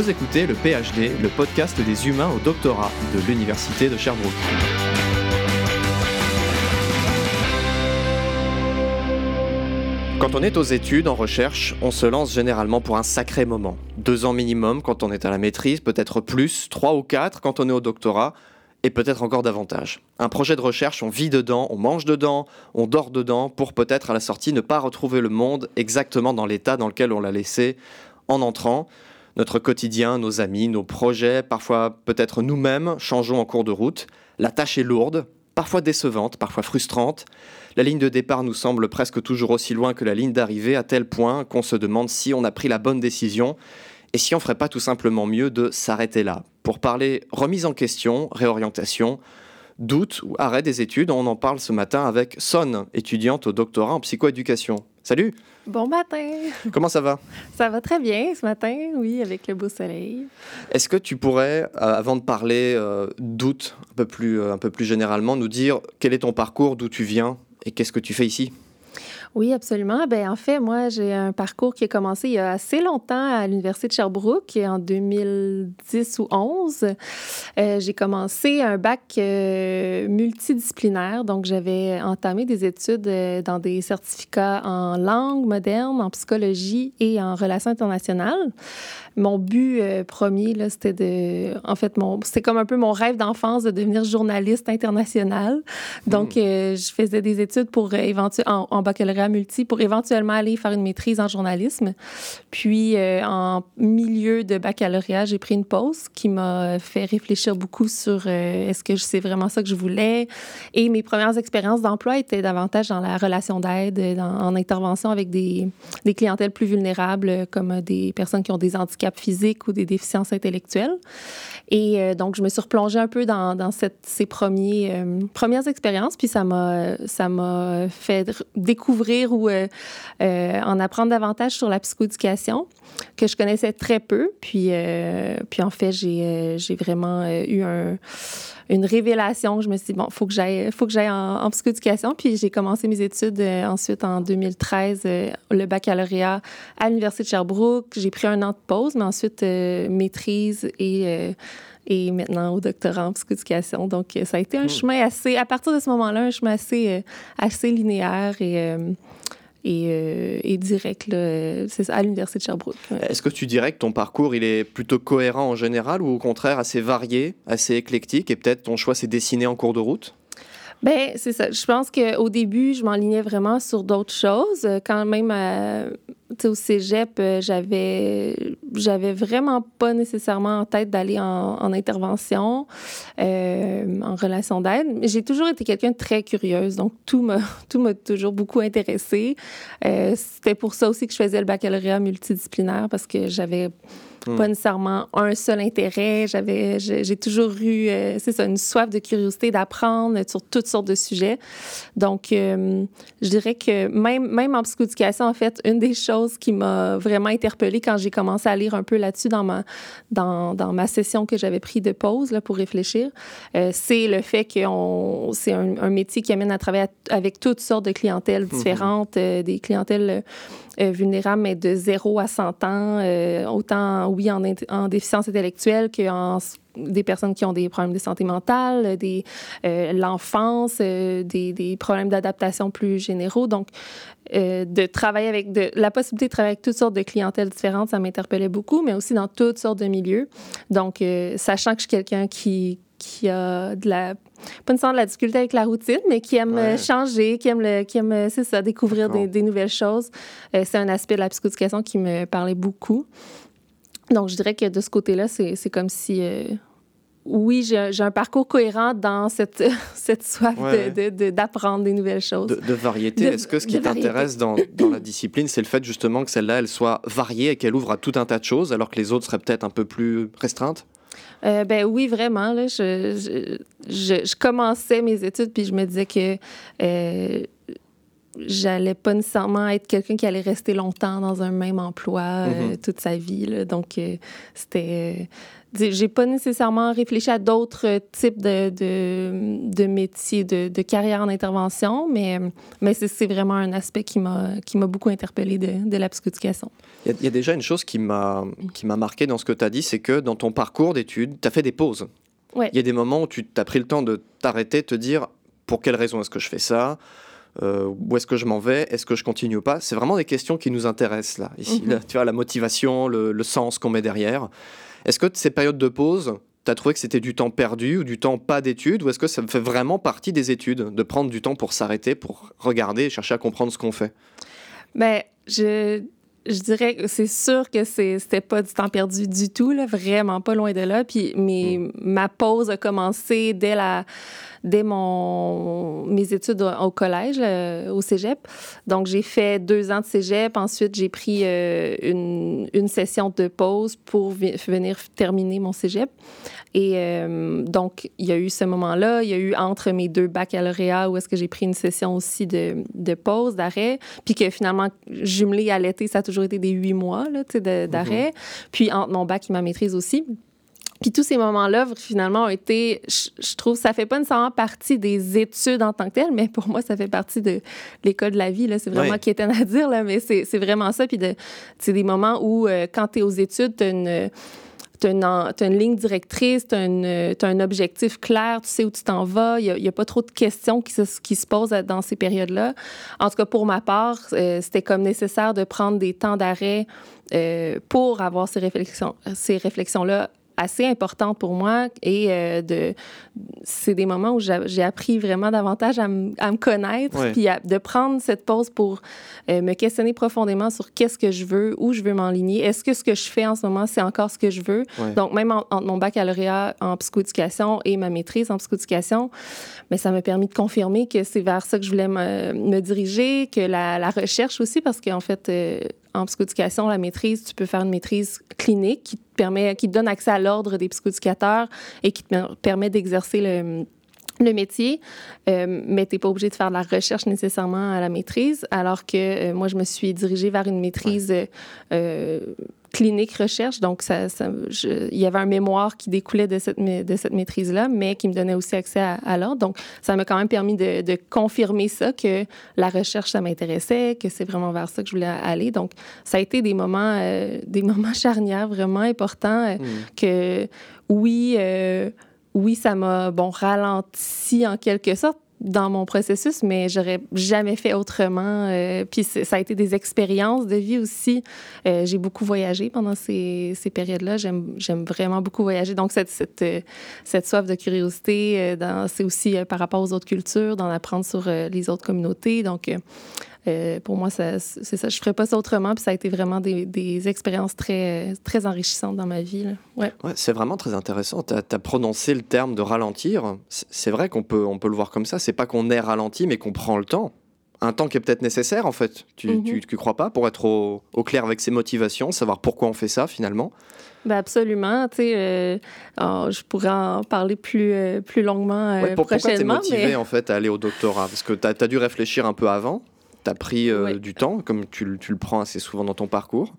Vous écoutez le PhD, le podcast des humains au doctorat de l'Université de Sherbrooke. Quand on est aux études, en recherche, on se lance généralement pour un sacré moment. Deux ans minimum quand on est à la maîtrise, peut-être plus, trois ou quatre quand on est au doctorat, et peut-être encore davantage. Un projet de recherche, on vit dedans, on mange dedans, on dort dedans, pour peut-être à la sortie ne pas retrouver le monde exactement dans l'état dans lequel on l'a laissé en entrant. Notre quotidien, nos amis, nos projets, parfois peut-être nous-mêmes, changeons en cours de route. La tâche est lourde, parfois décevante, parfois frustrante. La ligne de départ nous semble presque toujours aussi loin que la ligne d'arrivée, à tel point qu'on se demande si on a pris la bonne décision et si on ferait pas tout simplement mieux de s'arrêter là. Pour parler remise en question, réorientation, doute ou arrêt des études, on en parle ce matin avec Son, étudiante au doctorat en psychoéducation. Salut. Bon matin. Comment ça va? Ça va très bien ce matin, oui, avec le beau soleil. Est-ce que tu pourrais, euh, avant de parler euh, doute un peu, plus, euh, un peu plus généralement, nous dire quel est ton parcours, d'où tu viens et qu'est-ce que tu fais ici? Oui, absolument. Ben, en fait, moi, j'ai un parcours qui a commencé il y a assez longtemps à l'Université de Sherbrooke, en 2010 ou 11. Euh, j'ai commencé un bac euh, multidisciplinaire, donc j'avais entamé des études euh, dans des certificats en langue moderne, en psychologie et en relations internationales. Mon but premier, là, c'était de... En fait, mon... c'était comme un peu mon rêve d'enfance de devenir journaliste international. Donc, hmm. je faisais des études pour éventuellement en, en baccalauréat multi pour éventuellement aller faire une maîtrise en journalisme. Puis, euh, en milieu de baccalauréat, j'ai pris une pause qui m'a fait réfléchir beaucoup sur euh, est-ce que c'est vraiment ça que je voulais. Et mes premières expériences d'emploi étaient davantage dans la relation d'aide, en intervention avec des, des clientèles plus vulnérables, comme des personnes qui ont des handicaps physiques ou des déficiences intellectuelles. Et euh, donc, je me suis replongée un peu dans, ces premiers, premières expériences, puis ça m'a, fait découvrir ou euh, euh, en apprendre davantage sur la psychoéducation que je connaissais très peu. Puis, euh, puis en fait, j'ai, j'ai vraiment eu un, une révélation. Je me suis dit, bon, il faut que j'aille, faut que j'aille en, psychoéducation. Puis j'ai commencé mes études ensuite en 2013, le baccalauréat à l'Université de Sherbrooke. J'ai pris un an de pause, mais ensuite maîtrise et et maintenant au doctorat en psychoéducation. Donc, ça a été un hmm. chemin assez, à partir de ce moment-là, un chemin assez, euh, assez linéaire et, euh, et, euh, et, direct c'est à l'Université de Sherbrooke. Est-ce que tu dirais que ton parcours, il est plutôt cohérent en général ou au contraire assez varié, assez éclectique et peut-être ton choix s'est dessiné en cours de route? Ben c'est ça. Je pense qu'au début, je m'enlignais vraiment sur d'autres choses. Quand même, euh, au cégep, euh, j'avais, j'avais vraiment pas nécessairement en tête d'aller en, intervention, euh, en relation d'aide. J'ai toujours été quelqu'un de très curieuse, donc tout m'a, tout m'a toujours beaucoup intéressée. c'était pour ça aussi que je faisais le baccalauréat multidisciplinaire parce que j'avais Hmm. Pas nécessairement un seul intérêt. J'avais, j'ai toujours eu, euh, c'est ça, une soif de curiosité d'apprendre sur toutes sortes de sujets. Donc, euh, je dirais que même, même en psychoéducation, en fait, une des choses qui m'a vraiment interpellée quand j'ai commencé à lire un peu là-dessus dans ma, dans, dans ma session que j'avais pris de pause là, pour réfléchir, euh, c'est le fait que c'est un, métier qui amène à travailler avec toutes sortes de clientèles hmm. différentes, des clientèles vulnérables, mais de 0 à 100 ans, autant oui, en, en déficience intellectuelle qu'en des personnes qui ont des problèmes de santé mentale, euh, l'enfance, euh, des, problèmes d'adaptation plus généraux. Donc, euh, de travailler avec de, la possibilité de travailler avec toutes sortes de clientèles différentes, ça m'interpellait beaucoup, mais aussi dans toutes sortes de milieux. Donc, sachant que je suis quelqu'un qui qui a de la pas nécessairement de la difficulté avec la routine, mais qui aime changer, qui aime le, qui aime c'est ça découvrir des, des, nouvelles choses. c'est un aspect de la psychoéducation qui me parlait beaucoup. Donc, je dirais que de ce côté-là, c'est comme si, euh, oui, j'ai un parcours cohérent dans cette, cette soif d'apprendre des nouvelles choses. De, variété. Est-ce que ce qui t'intéresse dans, dans, la discipline, c'est le fait justement que celle-là, elle soit variée et qu'elle ouvre à tout un tas de choses, alors que les autres seraient peut-être un peu plus restreintes? Euh, ben oui, vraiment. Là, je, je, je, commençais mes études, puis je me disais que euh, j'allais pas nécessairement être quelqu'un qui allait rester longtemps dans un même emploi euh, mm-hmm. toute sa vie. Là. Donc, euh, c'était j'ai pas nécessairement réfléchi à d'autres types de, de, de métiers, de, de, carrière en intervention, mais, mais c'est vraiment un aspect qui m'a beaucoup interpellé de, de la psychoéducation. Il y, a déjà une chose qui m'a marqué dans ce que tu as dit, c'est que dans ton parcours d'études, tu as fait des pauses. Ouais. Il y a des moments où tu as pris le temps de t'arrêter, te dire pour quelle raison est-ce que je fais ça euh, où est-ce que je m'en vais Est-ce que je continue ou pas? C'est vraiment des questions qui nous intéressent là, ici. Mhm. tu vois, la motivation, le, sens qu'on met derrière. Est-ce que ces périodes de pause, tu as trouvé que c'était du temps perdu ou du temps pas d'études Ou est-ce que ça fait vraiment partie des études de prendre du temps pour s'arrêter, pour regarder et chercher à comprendre ce qu'on fait? Ben, je je dirais que c'est sûr que c'était pas du temps perdu du tout, là, vraiment pas loin de là. Puis mes, mm. ma pause a commencé dès la dès mon, mes études au, collège, euh, au cégep. Donc, j'ai fait deux ans de cégep. Ensuite, j'ai pris euh, une, une, session de pause pour venir terminer mon cégep. Et euh, donc, il y a eu ce moment-là. Il y a eu entre mes deux baccalauréats où est-ce que j'ai pris une session aussi de, de pause, d'arrêt. Puis que finalement, jumelé à l'été, ça a toujours été des huit mois d'arrêt. Mm-hmm. Puis entre mon bac et ma maîtrise aussi. Puis tous ces moments-là, finalement, ont été, je, trouve, ça fait pas nécessairement partie des études en tant que telles, mais pour moi, ça fait partie de l'école de la vie. C'est vraiment qui est à dire, là, mais c'est vraiment ça. Puis c'est des moments où, euh, quand tu es aux études, tu as une tu as, une ligne directrice, tu as, un objectif clair, tu sais où tu t'en vas. Il n'y a, pas trop de questions qui se, qui se posent dans ces périodes-là. En tout cas, pour ma part, euh, c'était comme nécessaire de prendre des temps d'arrêt euh, pour avoir ces réflexions, ces réflexions-là assez importante pour moi et euh, de c'est des moments où j'ai appris vraiment davantage à, me connaître puis de prendre cette pause pour euh, me questionner profondément sur qu'est-ce que je veux, où je veux m'enligner, est-ce que ce que je fais en ce moment c'est encore ce que je veux? Donc même entre mon baccalauréat en psychoéducation et ma maîtrise en psychoéducation, mais ça m'a permis de confirmer que c'est vers ça que je voulais me, diriger, que la, recherche aussi parce qu'en fait euh, en psychoéducation, la maîtrise, tu peux faire une maîtrise clinique qui te permet, qui te donne accès à l'ordre des psychoéducateurs et qui te permet d'exercer le, le métier, euh, mais tu n'es pas obligé de faire de la recherche nécessairement à la maîtrise, alors que euh, moi, je me suis dirigée vers une maîtrise euh, clinique recherche. Donc, ça, il y avait un mémoire qui découlait de cette, de cette maîtrise-là, mais qui me donnait aussi accès à, l'ordre. Donc, ça m'a quand même permis de, de, confirmer ça, que la recherche, ça m'intéressait, que c'est vraiment vers ça que je voulais aller. Donc, ça a été des moments, des moments charnières vraiment importants mmh. que, oui, oui, ça m'a bon ralenti en quelque sorte dans mon processus, mais j'aurais jamais fait autrement. Euh, puis ça a été des expériences de vie aussi. Euh, j'ai beaucoup voyagé pendant ces, périodes-là. J'aime vraiment beaucoup voyager. Donc, cette, cette, euh, soif de curiosité, c'est aussi par rapport aux autres cultures, d'en apprendre sur les autres communautés. Donc, euh, pour moi, c'est ça. Je ne ferais pas ça autrement. Puis ça a été vraiment des, des expériences très, très enrichissantes dans ma vie. Ouais. ouais c'est vraiment très intéressant. Tu as, prononcé le terme de ralentir. C'est vrai qu'on peut, on peut le voir comme ça. C'est pas qu'on est ralenti, mais qu'on prend le temps. Un temps qui est peut-être nécessaire, en fait. Tu ne mm-hmm. crois pas Pour être au, au, clair avec ses motivations, savoir pourquoi on fait ça, finalement? Ben absolument. Tu sais, euh, oh, je pourrais en parler plus, euh, plus longuement ouais, Pourquoi tu es motivé, en fait, à aller au doctorat? Parce que tu as, as, dû réfléchir un peu avant tu as pris euh, du temps, comme tu, le prends assez souvent dans ton parcours.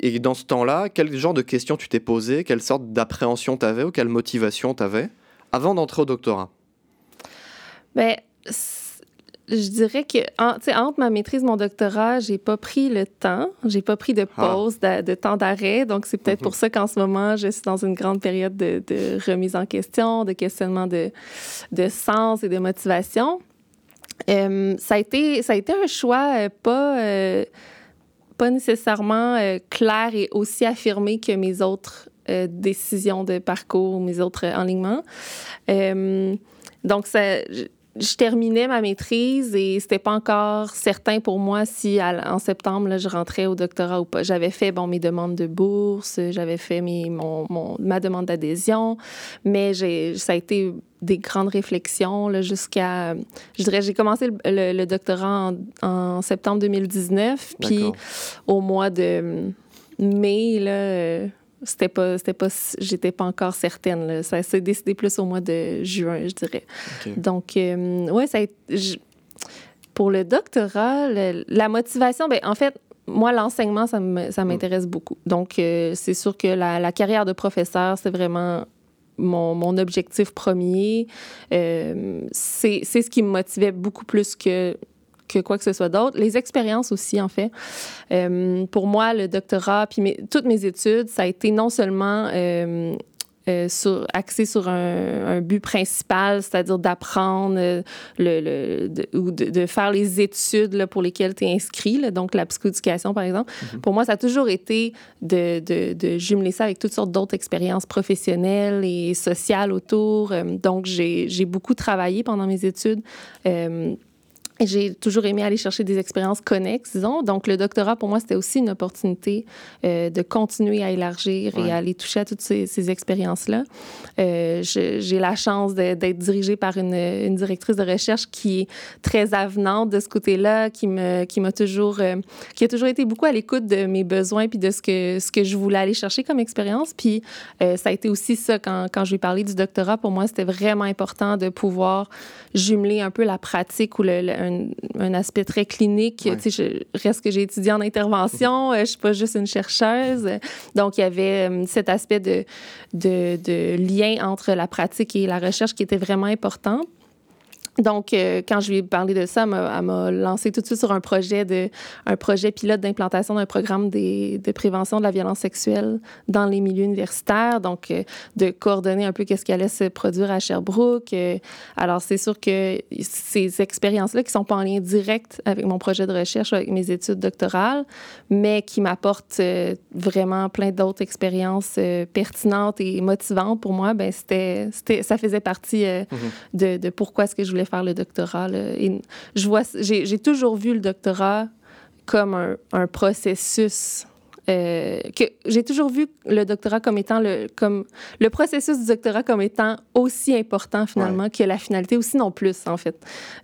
Et dans ce temps-là, quel genre de questions tu t'es posé Quelle sorte d'appréhension tu avais ou quelle motivation tu avais avant d'entrer au doctorat? Ben, je dirais que entre ma maîtrise et mon doctorat, j'ai pas pris le temps, j'ai pas pris de ah. pause, de, temps d'arrêt. Donc, c'est peut-être pour mhm. ça qu'en ce moment, je suis dans une grande période de, remise en question, de questionnement de, de sens et de motivation. Euh, ça, a été, ça a été un choix euh, pas, euh, pas nécessairement clair et aussi affirmé que mes autres décisions de parcours, mes autres enlignements. donc, ça, je terminais ma maîtrise et c'était pas encore certain pour moi si en septembre là, je rentrais au doctorat ou pas. J'avais fait bon mes demandes de bourse, j'avais fait mes, mon, ma demande d'adhésion, mais j'ai ça a été des grandes réflexions jusqu'à je dirais j'ai commencé le, doctorat en, septembre 2019 puis au mois de mai là c'était pas, c'était pas, j'étais pas encore certaine. Ça s'est décidé plus au mois de juin, je dirais. Donc, euh, ouais, ça a été, pour le doctorat, la motivation, ben, en fait, moi, l'enseignement, ça mm. m'intéresse beaucoup. Donc, euh, c'est sûr que la, carrière de professeur, c'est vraiment mon, objectif premier. Euh, c'est ce qui me motivait beaucoup plus que que quoi que ce soit d'autre. Les expériences aussi, en fait. Euh, pour moi, le doctorat, puis toutes mes études, ça a été non seulement euh, sur, axé sur un, but principal, c'est-à-dire d'apprendre euh, le, ou de, faire les études là, pour lesquelles tu es inscrit, donc la psychoéducation, par exemple. Mm-hmm. Pour moi, ça a toujours été de, de, jumeler ça avec toutes sortes d'autres expériences professionnelles et sociales autour. Euh, donc, j'ai beaucoup travaillé pendant mes études. J'ai toujours aimé aller chercher des expériences connexes, disons. Donc, le doctorat, pour moi, c'était aussi une opportunité euh, de continuer à élargir et à aller toucher à toutes ces, expériences-là. Euh, j'ai la chance d'être dirigée par une, une, directrice de recherche qui est très avenante de ce côté-là, qui me, qui m'a toujours, euh, qui a toujours été beaucoup à l'écoute de mes besoins puis de ce que, ce que je voulais aller chercher comme expérience. Puis, ça a été aussi ça quand, quand je lui ai parlé du doctorat. Pour moi, c'était vraiment important de pouvoir jumeler un peu la pratique ou le, un, un, aspect très clinique. Tu sais, je reste que j'ai étudié en intervention, euh, je suis pas juste une chercheuse. Donc, il y avait euh, cet aspect de, de, de lien entre la pratique et la recherche qui était vraiment important. Donc, euh, quand je lui ai parlé de ça, elle m'a lancé tout de suite sur un projet, de, un projet pilote d'implantation d'un programme des, de prévention de la violence sexuelle dans les milieux universitaires. Donc, euh, de coordonner un peu qu'est-ce qui allait se produire à Sherbrooke. Euh, alors, c'est sûr que ces expériences-là, qui sont pas en lien direct avec mon projet de recherche, avec mes études doctorales, mais qui m'apportent vraiment plein d'autres expériences pertinentes et motivantes pour moi, ben c'était, ça faisait partie mm-hmm. de, de pourquoi est-ce que je voulais faire le doctorat. Je vois, j'ai toujours vu le doctorat comme un processus euh, que j'ai toujours vu le doctorat comme étant le, comme, le processus du doctorat comme étant aussi important finalement que la finalité, aussi non plus en fait.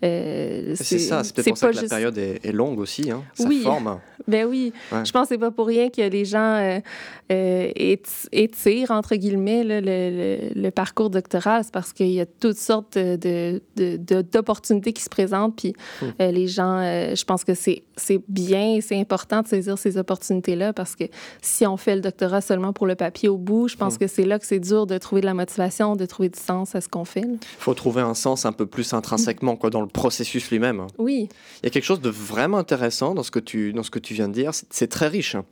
Euh, c'est ça, c'est peut-être pour ça que la période est, longue aussi, hein, ça oui. forme. Ben oui, je pense que c'est pas pour rien que les gens euh, étirent, entre guillemets, le, le, le, parcours doctoral. C'est parce qu'il y a toutes sortes d'opportunités de, d'opportunités qui se présentent. Puis hum. les gens, je pense que c'est bien, c'est important de saisir ces opportunités-là parce que si on fait le doctorat seulement pour le papier au bout, je pense hmm. que c'est là que c'est dur de trouver de la motivation, de trouver du sens à ce qu'on fait. Il faut trouver un sens un peu plus intrinsèquement quoi, dans le processus lui-même. Oui. Il y a quelque chose de vraiment intéressant dans ce que tu, dans ce que tu viens de dire. C'est très riche. Hein.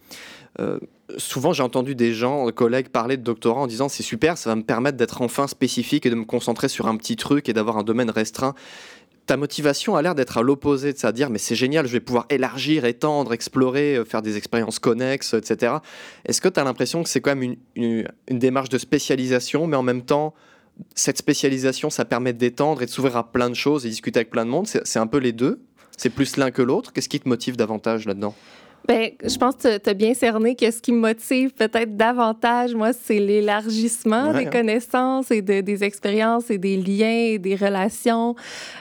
Euh, souvent, j'ai entendu des gens, des collègues, parler de doctorat en disant c'est super, ça va me permettre d'être enfin spécifique et de me concentrer sur un petit truc et d'avoir un domaine restreint ta motivation a l'air d'être à l'opposé de ça, dire mais c'est génial, je vais pouvoir élargir, étendre, explorer, euh, faire des expériences connexes, etc. Est-ce que tu as l'impression que c'est quand même une, démarche de spécialisation, mais en même temps, cette spécialisation, ça permet d'étendre et de s'ouvrir à plein de choses et discuter avec plein de monde? C'est un peu les deux? C'est plus l'un que l'autre? Qu'est-ce qui te motive davantage là-dedans? Ben, je pense que tu as bien cerné que ce qui me motive peut-être davantage, moi, c'est l'élargissement des hein. connaissances et de, des expériences et des liens et des relations.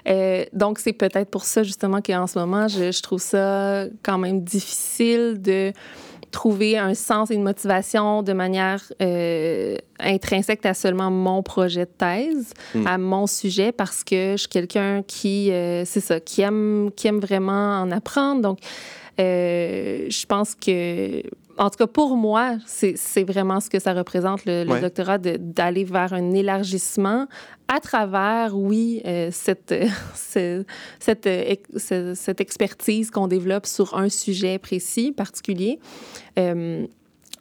Euh, donc, c'est peut-être pour ça, justement, qu'en ce moment, je, je, trouve ça quand même difficile de trouver un sens et une motivation de manière euh, intrinsèque à seulement mon projet de thèse, hmm. à mon sujet, parce que je suis quelqu'un qui, euh, c'est ça, qui aime, qui aime vraiment en apprendre. Donc, je pense que, en tout cas pour moi, c'est vraiment ce que ça représente, le, doctorat, d'aller vers un élargissement à travers, oui, euh, cette, cette, euh, cette, expertise qu'on développe sur un sujet précis, particulier.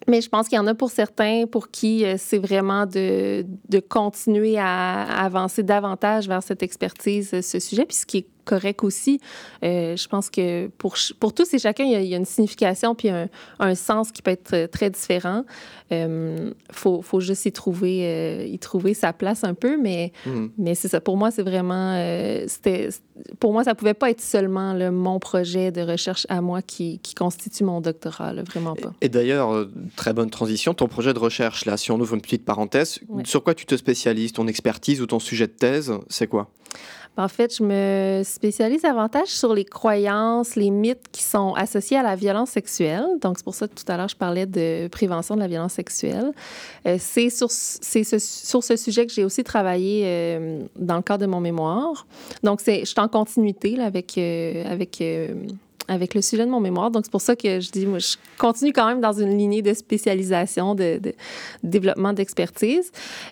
Mais je pense qu'il y en a pour certains pour qui c'est vraiment de, de continuer à, à, avancer davantage vers cette expertise, ce sujet, puis ce qui est correct aussi. Euh, je pense que pour, pour tous et chacun, il y, a, une signification puis un, un, sens qui peut être très différent. Il euh, faut, faut, juste y trouver, euh, y trouver sa place un peu, mais, mm. mais c'est ça. Pour moi, c'est vraiment... c'était pour moi, ça pouvait pas être seulement le, mon projet de recherche à moi qui, qui constitue mon doctorat, vraiment pas. Et, d'ailleurs, très bonne transition, ton projet de recherche, là, si on ouvre une petite parenthèse, sur quoi tu te spécialises? Ton expertise ou ton sujet de thèse, c'est quoi? En fait, je me spécialise davantage sur les croyances, les mythes qui sont associés à la violence sexuelle. Donc, c'est pour ça que tout à l'heure, je parlais de prévention de la violence sexuelle. Euh, c'est sur, ce, sur ce sujet que j'ai aussi travaillé euh, dans le cadre de mon mémoire. Donc, je suis en continuité là, avec, euh, avec avec le sujet de mon mémoire. Donc, c'est pour ça que je dis, moi, je continue quand même dans une lignée de spécialisation, de, développement d'expertise.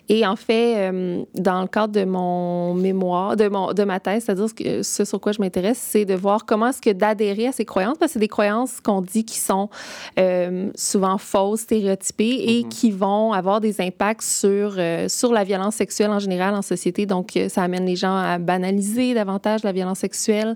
Et en fait, euh, dans le cadre de mon mémoire, de, mon, de ma thèse, c'est-à-dire que ce sur quoi je m'intéresse, c'est de voir comment est-ce que d'adhérer à ces croyances, parce que c'est des croyances qu'on dit qui sont euh, souvent fausses, stéréotypées et mm-hmm. qui vont avoir des impacts sur, euh, sur la violence sexuelle en général en société. Donc, ça amène les gens à banaliser davantage la violence sexuelle,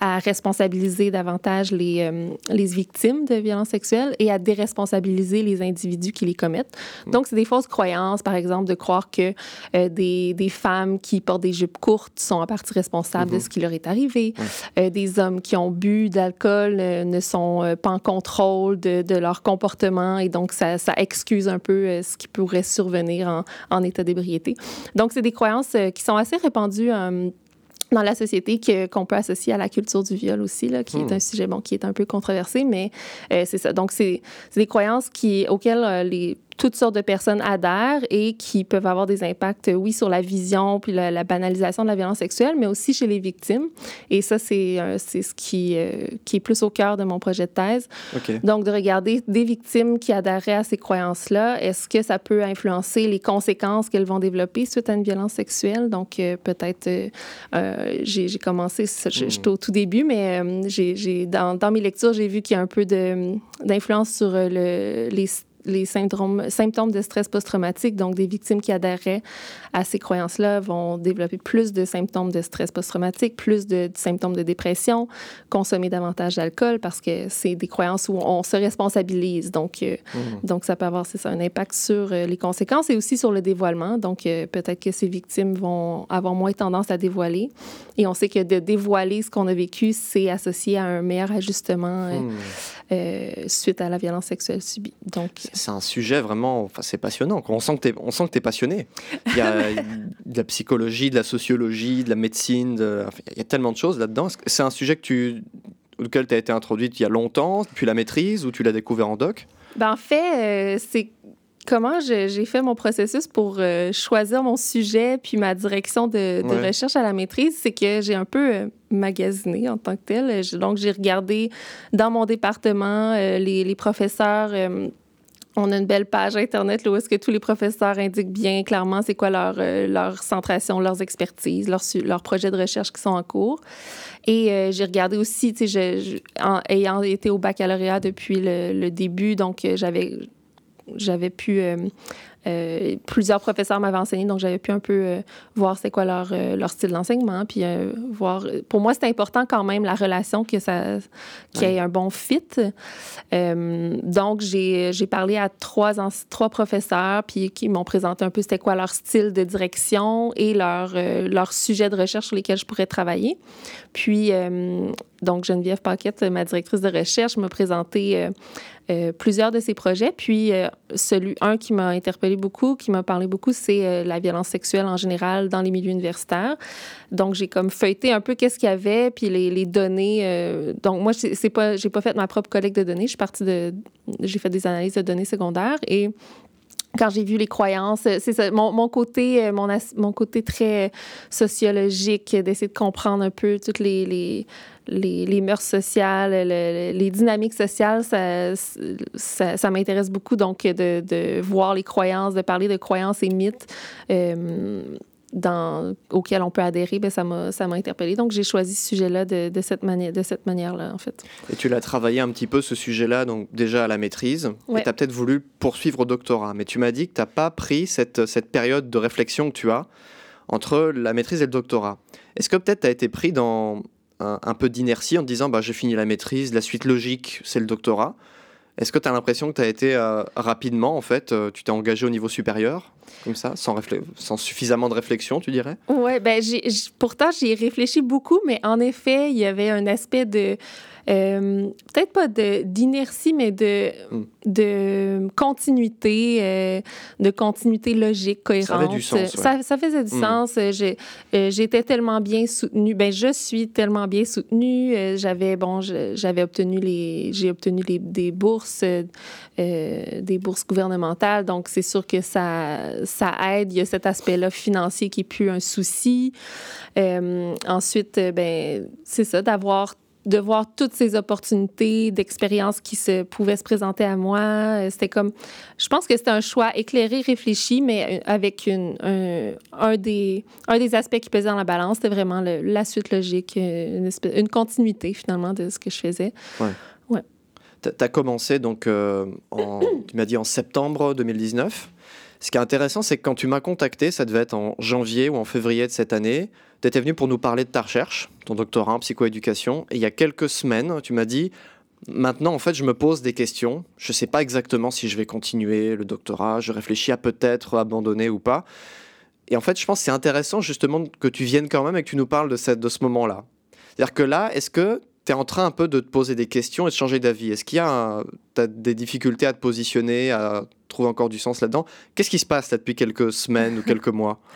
à responsabiliser davantage les, euh, les victimes de violences sexuelles et à déresponsabiliser les individus qui les commettent. Mm. Donc, c'est des fausses croyances, par exemple, de croire que euh, des, des, femmes qui portent des jupes courtes sont en partie responsables de mm-hmm. ce qui leur est arrivé. Euh, des hommes qui ont bu d'alcool ne sont pas en contrôle de, de, leur comportement et donc ça, ça excuse un peu ce qui pourrait survenir en, en état d'ébriété. Donc, c'est des croyances qui sont assez répandues dans la société qu'on peut associer à la culture du viol aussi, là, qui est hmm. un sujet bon, qui est un peu controversé, mais euh, c'est ça. Donc, c'est des croyances qui, auxquelles euh, les toutes sortes de personnes adhèrent et qui peuvent avoir des impacts, oui, sur la vision puis la, banalisation de la violence sexuelle, mais aussi chez les victimes. Et ça, c'est euh, ce qui, euh, qui est plus au cœur de mon projet de thèse. Donc, de regarder des victimes qui adhèrent à ces croyances-là, est-ce que ça peut influencer les conséquences qu'elles vont développer suite à une violence sexuelle? Donc, euh, peut-être, j'ai commencé, je, suis au tout début, mais j'ai dans, dans mes lectures, j'ai vu qu'il y a un peu d'influence sur le, les les symptômes, symptômes de stress post-traumatique, donc des victimes qui adhéraient à ces croyances-là vont développer plus de symptômes de stress post-traumatique, plus de, symptômes de dépression, consommer davantage d'alcool parce que c'est des croyances où on se responsabilise. Donc, euh, mmh. donc ça peut avoir ça, un impact sur euh, les conséquences et aussi sur le dévoilement. Donc, euh, peut-être que ces victimes vont avoir moins tendance à dévoiler. Et on sait que de dévoiler ce qu'on a vécu, c'est associé à un meilleur ajustement mmh. suite à la violence sexuelle subie. Donc, c'est un sujet vraiment, enfin, c'est passionnant. On sent que tu es, passionné. Il y a de la psychologie, de la sociologie, de la médecine, il y a tellement de choses là-dedans. C'est un sujet que tu, auquel tu as été introduite il y a longtemps, puis la maîtrise, ou tu l'as découvert en doc? Ben, en fait, euh, c'est comment j'ai fait mon processus pour euh, choisir mon sujet puis ma direction de, recherche à la maîtrise, c'est que j'ai un peu euh, magasiné en tant que tel. Donc, j'ai regardé dans mon département les, les, professeurs on a une belle page Internet où que tous les professeurs indiquent bien clairement c'est quoi leur, euh, leur centration, leurs expertises, leurs, projets de recherche qui sont en cours. Et euh, j'ai regardé aussi, tu sais, ayant été au baccalauréat depuis le, début, donc euh, j'avais j'avais pu plusieurs professeurs m'avaient enseigné, donc j'avais pu un peu euh, voir c'est quoi leur, euh, leur style d'enseignement, puis voir. Pour moi, c'est important quand même la relation que ça, qu'il y ait un bon fit. donc j'ai, j'ai parlé à trois trois professeurs, puis qui m'ont présenté un peu c'était quoi leur style de direction et leur leur sujet de recherche sur lesquels je pourrais travailler. Puis donc Geneviève Paquette, ma directrice de recherche, m'a présenté plusieurs de ses projets, puis celui un qui m'a interpellé beaucoup, qui m'a parlé beaucoup, c'est euh, la violence sexuelle en général dans les milieux universitaires. Donc, j'ai comme feuilleté un peu qu'est-ce qu'il y avait, puis les, données. Euh, donc, moi, c'est pas, j'ai pas fait ma propre collecte de données. Je suis partie de, j'ai fait des analyses de données secondaires et quand j'ai vu les croyances, c'est ça, mon, mon, côté, euh, mon, mon côté très sociologique, d'essayer de comprendre un peu toutes les, les, les, les mœurs sociales, les dynamiques sociales, ça, ça, m'intéresse beaucoup. Donc, de, de, voir les croyances, de parler de croyances et mythes. Euh, dans, auquel on peut adhérer, ben ça m'a ça m'a interpellée. Donc j'ai choisi ce sujet-là de, de, cette manière de cette manière-là en fait. Et tu l'as travaillé un petit peu ce sujet-là donc déjà à la maîtrise et tu as peut-être voulu poursuivre au doctorat, mais tu m'as dit que tu n'as pas pris cette, cette période de réflexion que tu as entre la maîtrise et le doctorat. Est-ce que peut-être tu as été pris dans un, un peu d'inertie en te disant bah j'ai fini la maîtrise, la suite logique c'est le doctorat? Est-ce que tu as l'impression que tu as été euh, rapidement, en fait, euh, tu t'es engagé au niveau supérieur, comme ça, sans, suffisamment de réflexion, tu dirais? Oui, ben, pourtant, j'y ai réfléchi beaucoup, mais en effet, il y avait un aspect de euh, peut-être pas d'inertie, mais de, hmm. de continuité, euh, de continuité logique, cohérente. Ça, avait du sens, ça, faisait du hmm. sens. Euh, j'étais tellement bien soutenue. Ben, je suis tellement bien soutenue. J'avais, bon, j'avais obtenu les, j'ai obtenu les, des bourses, des bourses gouvernementales. Donc, c'est sûr que ça, ça aide. Il y a cet aspect-là financier qui est plus un souci. ensuite, ben, c'est ça, d'avoir de voir toutes ces opportunités d'expérience qui se pouvaient se présenter à moi. Euh, c'était comme, je pense que c'était un choix éclairé, réfléchi, mais euh, avec une, un, des, un des aspects qui pesait dans la balance, c'était vraiment la suite logique, une, une, continuité finalement de ce que je faisais. Ouais. ouais. Tu as commencé donc, en, tu m'as dit en septembre 2019. Ce qui est intéressant, c'est que quand tu m'as contacté, ça devait être en janvier ou en février de cette année, tu étais venu pour nous parler de ta recherche, ton doctorat en psychoéducation, et il y a quelques semaines, tu m'as dit, maintenant, en fait, je me pose des questions, je ne sais pas exactement si je vais continuer le doctorat, je réfléchis à peut-être abandonner ou pas. Et en fait, je pense que c'est intéressant justement que tu viennes quand même et que tu nous parles de, de ce moment-là. C'est-à-dire que là, est-ce que tu es en train un peu de te poser des questions et de changer d'avis? Est-ce qu'il y a des difficultés à te positionner, à trouver encore du sens là-dedans? Qu'est-ce qui se passe là depuis quelques semaines ou quelques mois?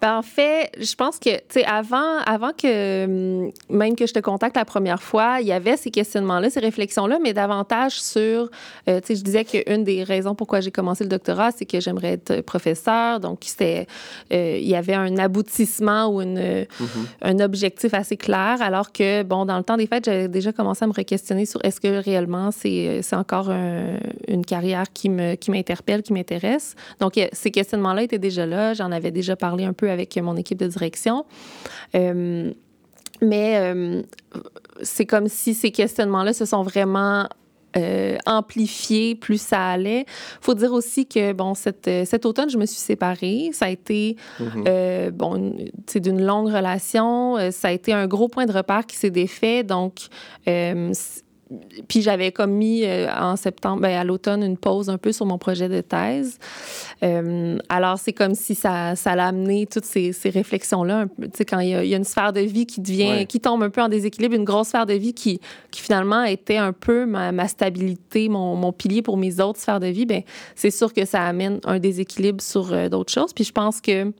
ben, en fait, je pense que, tu sais, avant, avant que hum, même que je te contacte la première fois, il y avait ces questionnements-là, ces réflexions-là, mais davantage sur, euh, tu sais, je disais qu'une des raisons pourquoi j'ai commencé le doctorat, c'est que j'aimerais être professeur. Donc, c'était, euh, il y avait un aboutissement ou une, mm-hmm. un objectif assez clair, alors que, bon, dans le temps des fêtes, j'avais déjà commencé à me re-questionner sur est-ce que réellement c'est, c'est encore une carrière qui, me, qui m'interpelle, qui m'intéresse. Donc, ces questionnements-là étaient déjà là. J'en avais déjà parlé un peu avec mon équipe de direction. Euh, mais euh, c'est comme si ces questionnements-là se sont vraiment euh, amplifiés plus ça allait. faut dire aussi que, bon, cette, cet automne, je me suis séparée. Ça a été, mm-hmm. bon, c'est d'une longue relation. Ça a été un gros point de repère qui s'est défait. Donc, puis j'avais comme mis euh, en septembre, ben, à l'automne, une pause un peu sur mon projet de thèse. Euh, alors, c'est comme si ça, ça l'a amené toutes ces, ces réflexions-là. Tu sais, quand il y, a, une sphère de vie qui devient, qui tombe un peu en déséquilibre, une grosse sphère de vie qui, qui finalement était un peu ma, ma stabilité, mon, mon, pilier pour mes autres sphères de vie, ben c'est sûr que ça amène un déséquilibre sur euh, d'autres choses. Puis je pense que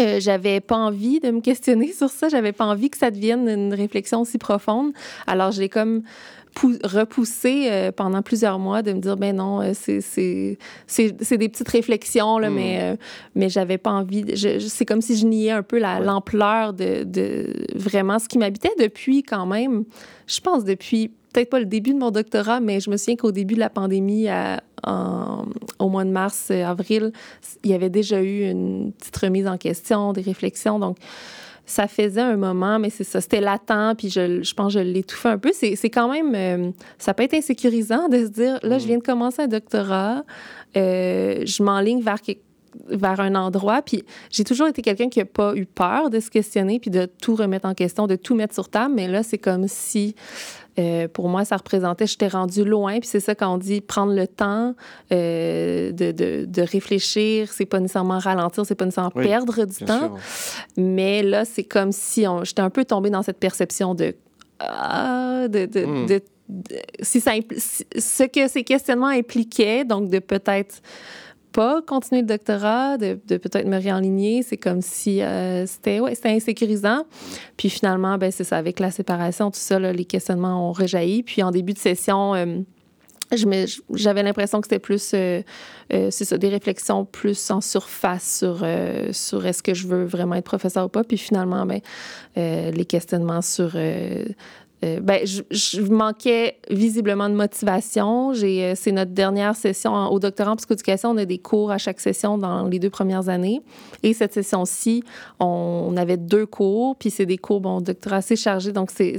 euh, j'avais pas envie de me questionner sur ça. J'avais pas envie que ça devienne une réflexion aussi profonde. Alors, j'ai comme repoussé euh, pendant plusieurs mois de me dire, ben non, euh, c'est des petites réflexions, là, hmm. mais, euh, mais j'avais pas envie. c'est comme si je niais un peu l'ampleur de, de, vraiment ce qui m'habitait depuis quand même, je pense depuis peut-être pas le début de mon doctorat, mais je me souviens qu'au début de la pandémie, au mois de mars, avril, il y avait déjà eu une petite remise en question, des réflexions. Donc, ça faisait un moment, mais c'est ça, c'était latent, puis je, je pense que je l'étouffais un peu. C'est quand même, euh, ça peut être insécurisant de se dire, là, je mm. viens de commencer un doctorat, euh, je m'enligne vers vers un endroit. Puis j'ai toujours été quelqu'un qui n'a pas eu peur de se questionner puis de tout remettre en question, de tout mettre sur table. Mais là, c'est comme si euh, pour moi, ça représentait, j'étais rendue loin. Puis c'est ça quand on dit prendre le temps euh, de, de, de, réfléchir, c'est pas nécessairement ralentir, c'est pas nécessairement perdre du temps. Mais là, c'est comme si j'étais un peu tombée dans cette perception de, ah, de, de, hmm. de si ça, ce que ces questionnements impliquaient, donc de peut-être pas continuer le doctorat, de, peut-être me réaligner. C'est comme si euh, c'était ouais, insécurisant. Puis finalement, ben, c'est ça, avec la séparation, tout ça, les questionnements ont rejailli. Puis en début de session, euh, j'avais l'impression que c'était plus, euh, ça, des réflexions plus en surface sur, sur est-ce que je veux vraiment être professeur ou pas. Puis finalement, ben, les questionnements sur euh, ben, je, manquais visiblement de motivation. J'ai, euh, c'est notre dernière session au doctorat en psychoéducation. On a des cours à chaque session dans les deux premières années. Et cette session-ci, on, avait deux cours, puis c'est des cours, bon, doctorat assez chargé, donc c'est,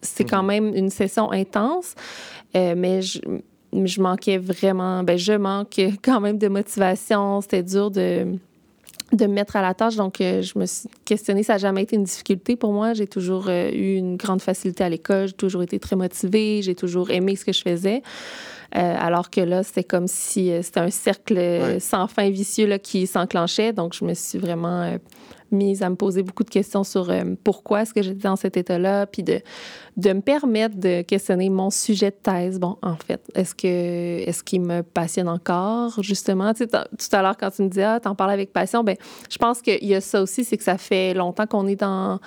c'est quand mhm. même une session intense. Euh, mais je, je manquais vraiment, ben, je manque quand même de motivation. C'était dur de de me mettre à la tâche. Donc, euh, je me suis questionnée. Ça n'a jamais été une difficulté pour moi. J'ai toujours euh, eu une grande facilité à l'école. J'ai toujours été très motivée. J'ai toujours aimé ce que je faisais. Euh, alors que là, c'était comme si c'était un cercle sans fin vicieux là, qui s'enclenchait. Donc, je me suis vraiment mise à me poser beaucoup de questions sur euh, pourquoi est-ce que j'étais dans cet état-là, puis de, de me permettre de questionner mon sujet de thèse. Bon, en fait, est-ce que est-ce qu'il me passionne encore, justement? Tu sais, tout à l'heure, quand tu me dis, ah, t'en parles avec passion, ben je pense qu'il y a ça aussi, c'est que ça fait longtemps qu'on est dans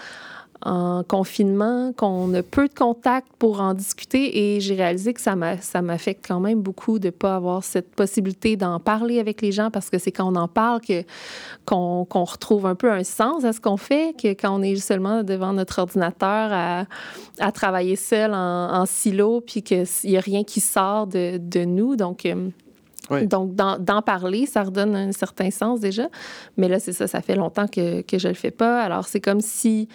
en confinement, qu'on a peu de contacts pour en discuter et j'ai réalisé que ça m'affecte quand même beaucoup de ne pas avoir cette possibilité d'en parler avec les gens parce que c'est quand on en parle que, qu'on, retrouve un peu un sens à ce qu'on fait, que quand on est seulement devant notre ordinateur à, à travailler seul en, silo puis qu'il n'y a rien qui sort de, de nous. Donc, euh, Donc, d'en parler, ça redonne un certain sens déjà. Mais là, c'est ça, ça fait longtemps que, que je ne le fais pas. Alors, c'est comme si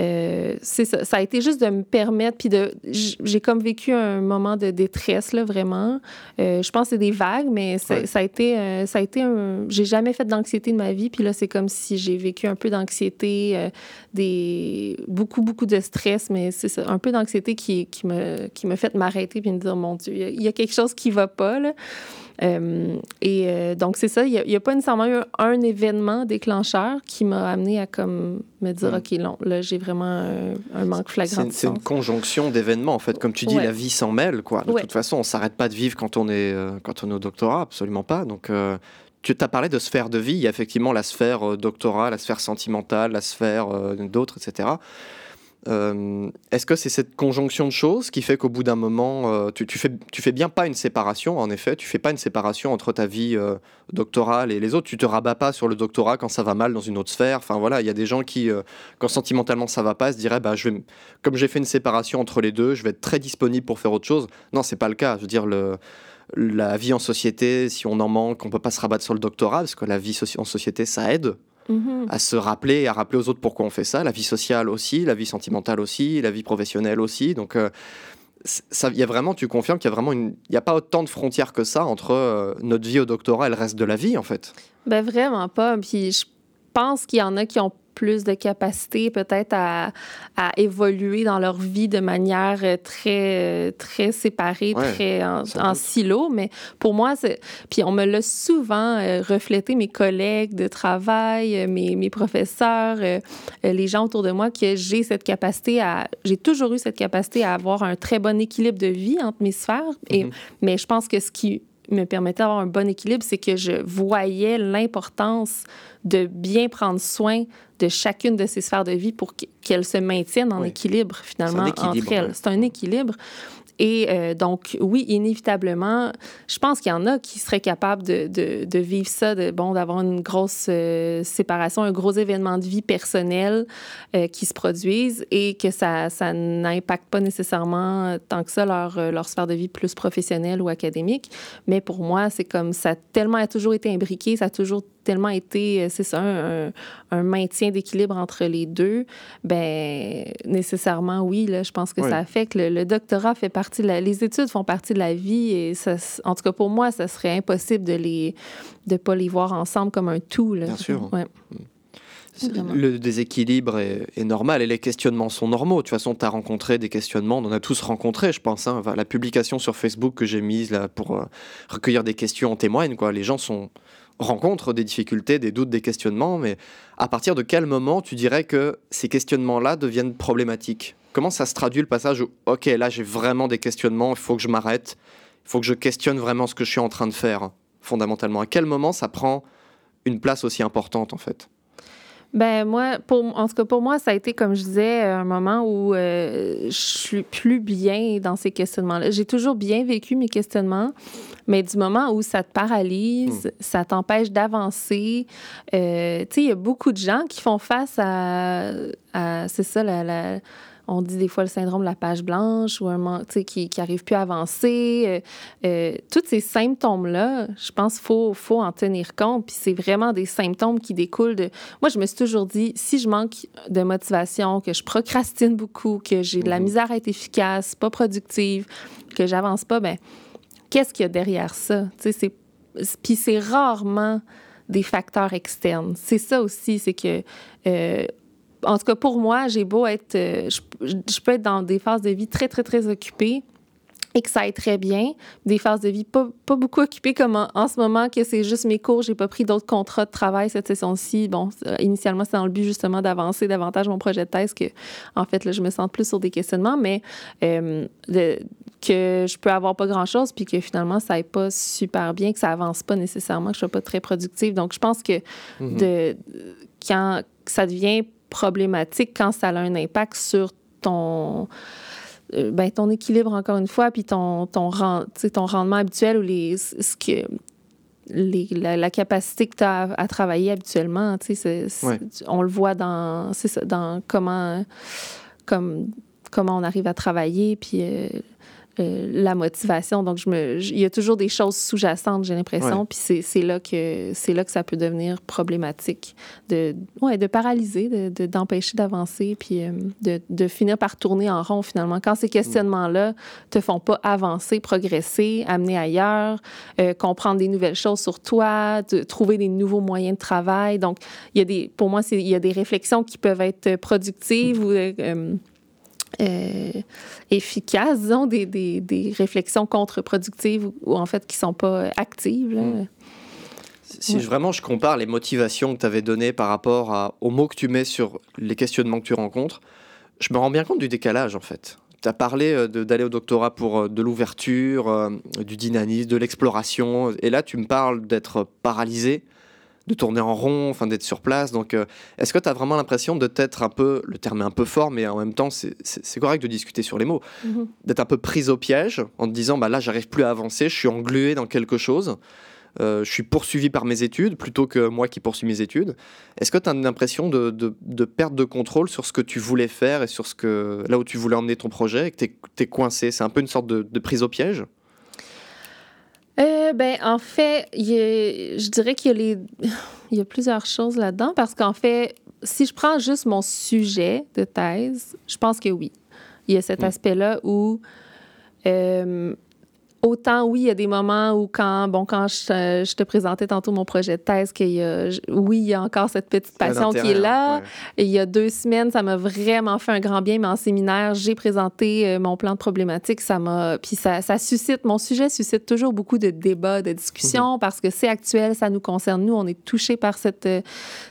euh, c'est ça. Ça a été juste de me permettre, puis de, j'ai comme vécu un moment de détresse là, vraiment. Euh, je pense que c'est des vagues, mais ça, a été, euh, ça a été un. J'ai jamais fait d'anxiété de ma vie, puis là c'est comme si j'ai vécu un peu d'anxiété, des beaucoup beaucoup de stress, mais c'est ça, un peu d'anxiété qui, qui me qui me fait m'arrêter puis me dire mon Dieu, il y, a quelque chose qui va pas là. Euh, et euh, donc, c'est ça. Il n'y a, pas nécessairement eu un, événement déclencheur qui m'a amené à comme me dire, OK, non, là, j'ai vraiment un, manque flagrant. C'est une conjonction d'événements, en fait. Comme tu dis, la vie s'en mêle, quoi. De toute façon, on ne s'arrête pas de vivre quand on est, euh, quand on est au doctorat, absolument pas. Donc, tu as parlé de sphère de vie. Il y a effectivement la sphère doctorat, la sphère sentimentale, la sphère d'autres, etc. Euh, est-ce que c'est cette conjonction de choses qui fait qu'au bout d'un moment, euh, tu, tu, fais, bien pas une séparation, en effet, tu fais pas une séparation entre ta vie euh, doctorale et les autres, tu te rabats pas sur le doctorat quand ça va mal dans une autre sphère. Enfin voilà, il y a des gens qui, quand sentimentalement ça va pas, se diraient, bah, je vais, comme j'ai fait une séparation entre les deux, je vais être très disponible pour faire autre chose. Non, c'est pas le cas. Je veux dire, la vie en société, si on en manque, on peut pas se rabattre sur le doctorat, parce que la vie en société, ça aide Mhm. à se rappeler, à rappeler aux autres pourquoi on fait ça, la vie sociale aussi, la vie sentimentale aussi, la vie professionnelle aussi. Donc, euh, y a vraiment, tu confirmes qu'il y a vraiment une, il n'y a pas autant de frontières que ça entre euh, notre vie au doctorat et le reste de la vie, en fait. Ben vraiment pas. Puis je pense qu'il y en a qui ont plus de capacité peut-être à, à, évoluer dans leur vie de manière euh, très, euh, très séparée, très en, silo. Mais pour moi, c'est... Puis on me l'a souvent euh, reflété, mes collègues de travail, mes, mes professeurs, les gens autour de moi, que j'ai cette capacité à... J'ai toujours eu cette capacité à avoir un très bon équilibre de vie entre mes sphères. Et, mm-hmm. Mais je pense que ce qui me permettait d'avoir un bon équilibre, c'est que je voyais l'importance de bien prendre soin de chacune de ces sphères de vie pour qu'elles se maintiennent en équilibre, finalement, entre elles. C'est un équilibre. Et euh, donc, oui, inévitablement, je pense qu'il y en a qui seraient capables de, de, vivre ça, de, bon, d'avoir une grosse euh, séparation, un gros événement de vie personnel euh, qui se produisent et que ça, ça n'impacte pas nécessairement tant que ça leur, leur sphère de vie plus professionnelle ou académique. Mais pour moi, c'est comme ça a tellement toujours été imbriqué, ça a toujours tellement été, c'est ça, un, un maintien d'équilibre entre les deux, ben nécessairement, oui, là, je pense que ça fait que le, doctorat fait partie de la, les études font partie de la vie et ça, en tout cas pour moi, ça serait impossible de les de pas les voir ensemble comme un tout. Là. Bien sûr. Ouais. Le déséquilibre est, normal et les questionnements sont normaux. De toute façon, tu as rencontré des questionnements, on en a tous rencontré, je pense. Hein. la publication sur Facebook que j'ai mise là pour euh, recueillir des questions en témoigne. Quoi. Les gens sont, rencontrent des difficultés, des doutes, des questionnements, mais à partir de quel moment tu dirais que ces questionnements-là deviennent problématiques? Comment ça se traduit le passage où, ok, là j'ai vraiment des questionnements, il faut que je m'arrête, il faut que je questionne vraiment ce que je suis en train de faire, fondamentalement À quel moment ça prend une place aussi importante en fait? Ben moi, pour, en tout cas pour moi, ça a été, comme je disais, un moment où euh, je suis plus bien dans ces questionnements-là. J'ai toujours bien vécu mes questionnements, mais du moment où ça te paralyse, hmm. ça t'empêche d'avancer, euh, tu sais, il y a beaucoup de gens qui font face à, à c'est ça, la, la on dit des fois le syndrome de la page blanche ou un qui n'arrive plus à avancer. Euh, euh, tous ces symptômes-là, je pense qu'il faut, faut en tenir compte. Puis c'est vraiment des symptômes qui découlent de... Moi, je me suis toujours dit, si je manque de motivation, que je procrastine beaucoup, que j'ai de la mhm. misère à être efficace, pas productive, que j'avance pas, ben qu'est-ce qu'il y a derrière ça? Puis c'est rarement des facteurs externes. C'est ça aussi, c'est que euh, en tout cas, pour moi, j'ai beau être. Euh, je, peux être dans des phases de vie très, très, très occupées et que ça aille très bien. Des phases de vie pas, pas beaucoup occupées comme en, ce moment, que c'est juste mes cours, j'ai pas pris d'autres contrats de travail cette session-ci. Bon, initialement, c'est dans le but justement d'avancer davantage mon projet de thèse que, en fait, là, je me sens plus sur des questionnements, mais euh, que je peux avoir pas grand-chose puis que finalement, ça aille pas super bien, que ça avance pas nécessairement, que je sois pas très productive. Donc, je pense que mm-hmm. de, quand ça devient problématique quand ça a un impact sur ton, euh, ben, ton équilibre, encore une fois, puis ton, ton, ton rendement habituel ou les, ce que, les, la, capacité que tu as à, travailler habituellement. On le voit dans, ça, dans comment, comme, comment on arrive à travailler, puis euh, euh, la motivation. Donc, je me, il y a toujours des choses sous-jacentes, j'ai l'impression. Puis c'est là, que, là que ça peut devenir problématique de, ouais, de paralyser, d'empêcher de, d'avancer, puis euh, de, de, finir par tourner en rond finalement. Quand ces questionnements-là te font pas avancer, progresser, amener ailleurs, euh, comprendre des nouvelles choses sur toi, de, trouver des nouveaux moyens de travail. Donc, il y a des, pour moi, il y a des réflexions qui peuvent être productives ou euh, efficaces, disons, des, des, des réflexions contre-productives ou, en fait qui sont pas actives. Hmm. Si vraiment je compare les motivations que tu avais données par rapport à, aux mots que tu mets sur les questionnements que tu rencontres, je me rends bien compte du décalage en fait. Tu as parlé euh, d'aller au doctorat pour euh, de l'ouverture, du dynamisme, de l'exploration, et là tu me parles d'être paralysé de tourner en rond, enfin d'être sur place. Donc, euh, est-ce que tu as vraiment l'impression de t'être un peu, le terme est un peu fort, mais en même temps, c'est correct de discuter sur les mots, mhm. d'être un peu prise au piège en te disant, bah là, j'arrive plus à avancer, je suis englué dans quelque chose. Euh, je suis poursuivi par mes études plutôt que moi qui poursuis mes études. Est-ce que tu as l'impression de, de, perte de contrôle sur ce que tu voulais faire et sur ce que, là où tu voulais emmener ton projet et que tu es, coincé? C'est un peu une sorte de, prise au piège? Euh, ben, en fait, je dirais qu'il y a, les, il y a plusieurs choses là-dedans parce qu'en fait, si je prends juste mon sujet de thèse, je pense que oui. Il y a cet mm. aspect-là où euh, Autant, oui, il y a des moments où, quand, bon, quand je, je te présentais tantôt mon projet de thèse, qu'il y a, oui, il y a encore cette petite passion qui est là. Et il y a deux semaines, ça m'a vraiment fait un grand bien, mais en séminaire, j'ai présenté euh, mon plan de problématique. Ça m'a. Puis ça, ça, suscite, mon sujet suscite toujours beaucoup de débats, de discussions, mhm. parce que c'est actuel, ça nous concerne. Nous, on est touchés par cette, euh,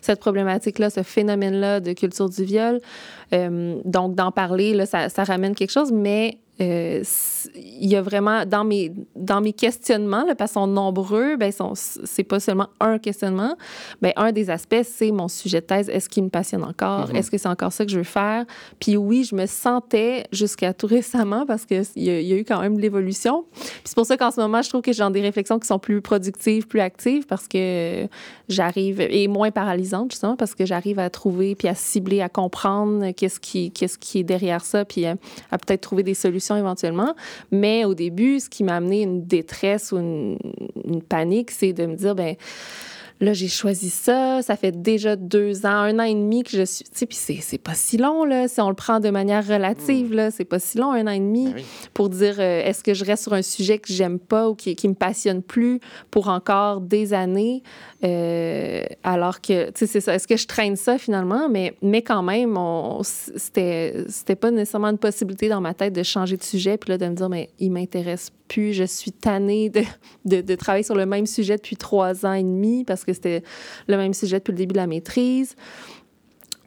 cette problématique-là, ce phénomène-là de culture du viol. Euh, donc, d'en parler, là, ça, ça ramène quelque chose, mais euh, il y a vraiment, dans mes, dans mes questionnements, là, parce qu'ils sont nombreux, ben, c'est pas seulement un questionnement, ben, un des aspects, c'est mon sujet de thèse. Est-ce qu'il me passionne encore? Mm-hmm. Est-ce que c'est encore ça que je veux faire? Puis oui, je me sentais jusqu'à tout récemment, parce qu'il y, a, y a eu quand même de l'évolution. Puis c'est pour ça qu'en ce moment, je trouve que j'ai des réflexions qui sont plus productives, plus actives, parce que j'arrive, et moins paralysantes, justement, parce que j'arrive à trouver, puis à cibler, à comprendre qu'est-ce qui, qu'est-ce qui est derrière ça, puis à peut-être trouver des solutions éventuellement. Mais au début, ce qui m'a amené une détresse ou une, une panique, c'est de me dire, ben Là, j'ai choisi ça. Ça fait déjà deux ans, un an et demi que je suis. Tu sais, puis c'est pas si long, là, si on le prend de manière relative, mm. là. C'est pas si long, un an et demi, ben pour dire euh, est-ce que je reste sur un sujet que j'aime pas ou qui, qui me passionne plus pour encore des années? Euh, alors que, tu sais, c'est ça. Est-ce que je traîne ça finalement? Mais, mais quand même, c'était pas nécessairement une possibilité dans ma tête de changer de sujet, puis là, de me dire, mais il m'intéresse plus. Je suis tannée de, de, de travailler sur le même sujet depuis trois ans et demi parce que c'était le même sujet depuis le début de la maîtrise.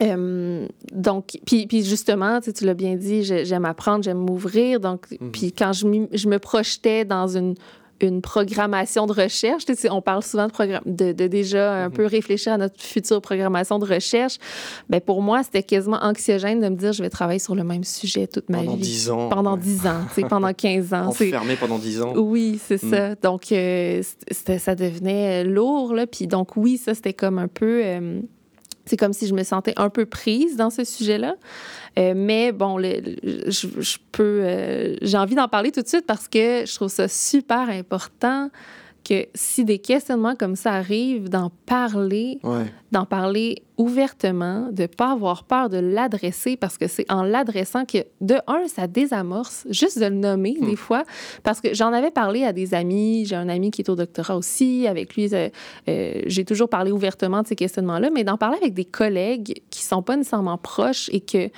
Euh, donc, puis, puis justement, tu, tu l'as bien dit, j'aime apprendre, j'aime m'ouvrir. Donc, mhm. puis quand je, je, me projetais dans une, une programmation de recherche. On parle souvent de, de, déjà un mhm. peu réfléchir à notre future programmation de recherche. Ben, pour moi, c'était quasiment anxiogène de me dire je vais travailler sur le même sujet toute ma vie. Pendant 10 ans. Pendant 10 ans, pendant 15 ans. Enfermé pendant 10 ans. Oui, c'est mm. ça. Donc, euh, ça devenait lourd. Là. Puis donc, oui, ça, c'était comme un peu... Euh, c'est comme si je me sentais un peu prise dans ce sujet-là. Euh, mais bon, je, peux. Euh, j'ai envie d'en parler tout de suite parce que je trouve ça super important que si des questionnements comme ça arrivent, d'en parler, d'en parler ouvertement, de ne pas avoir peur de l'adresser parce que c'est en l'adressant que, de un, ça désamorce, juste de le nommer hmm. des fois, parce que j'en avais parlé à des amis, j'ai un ami qui est au doctorat aussi, avec lui, euh, euh, j'ai toujours parlé ouvertement de ces questionnements-là, mais d'en parler avec des collègues qui sont pas nécessairement proches et que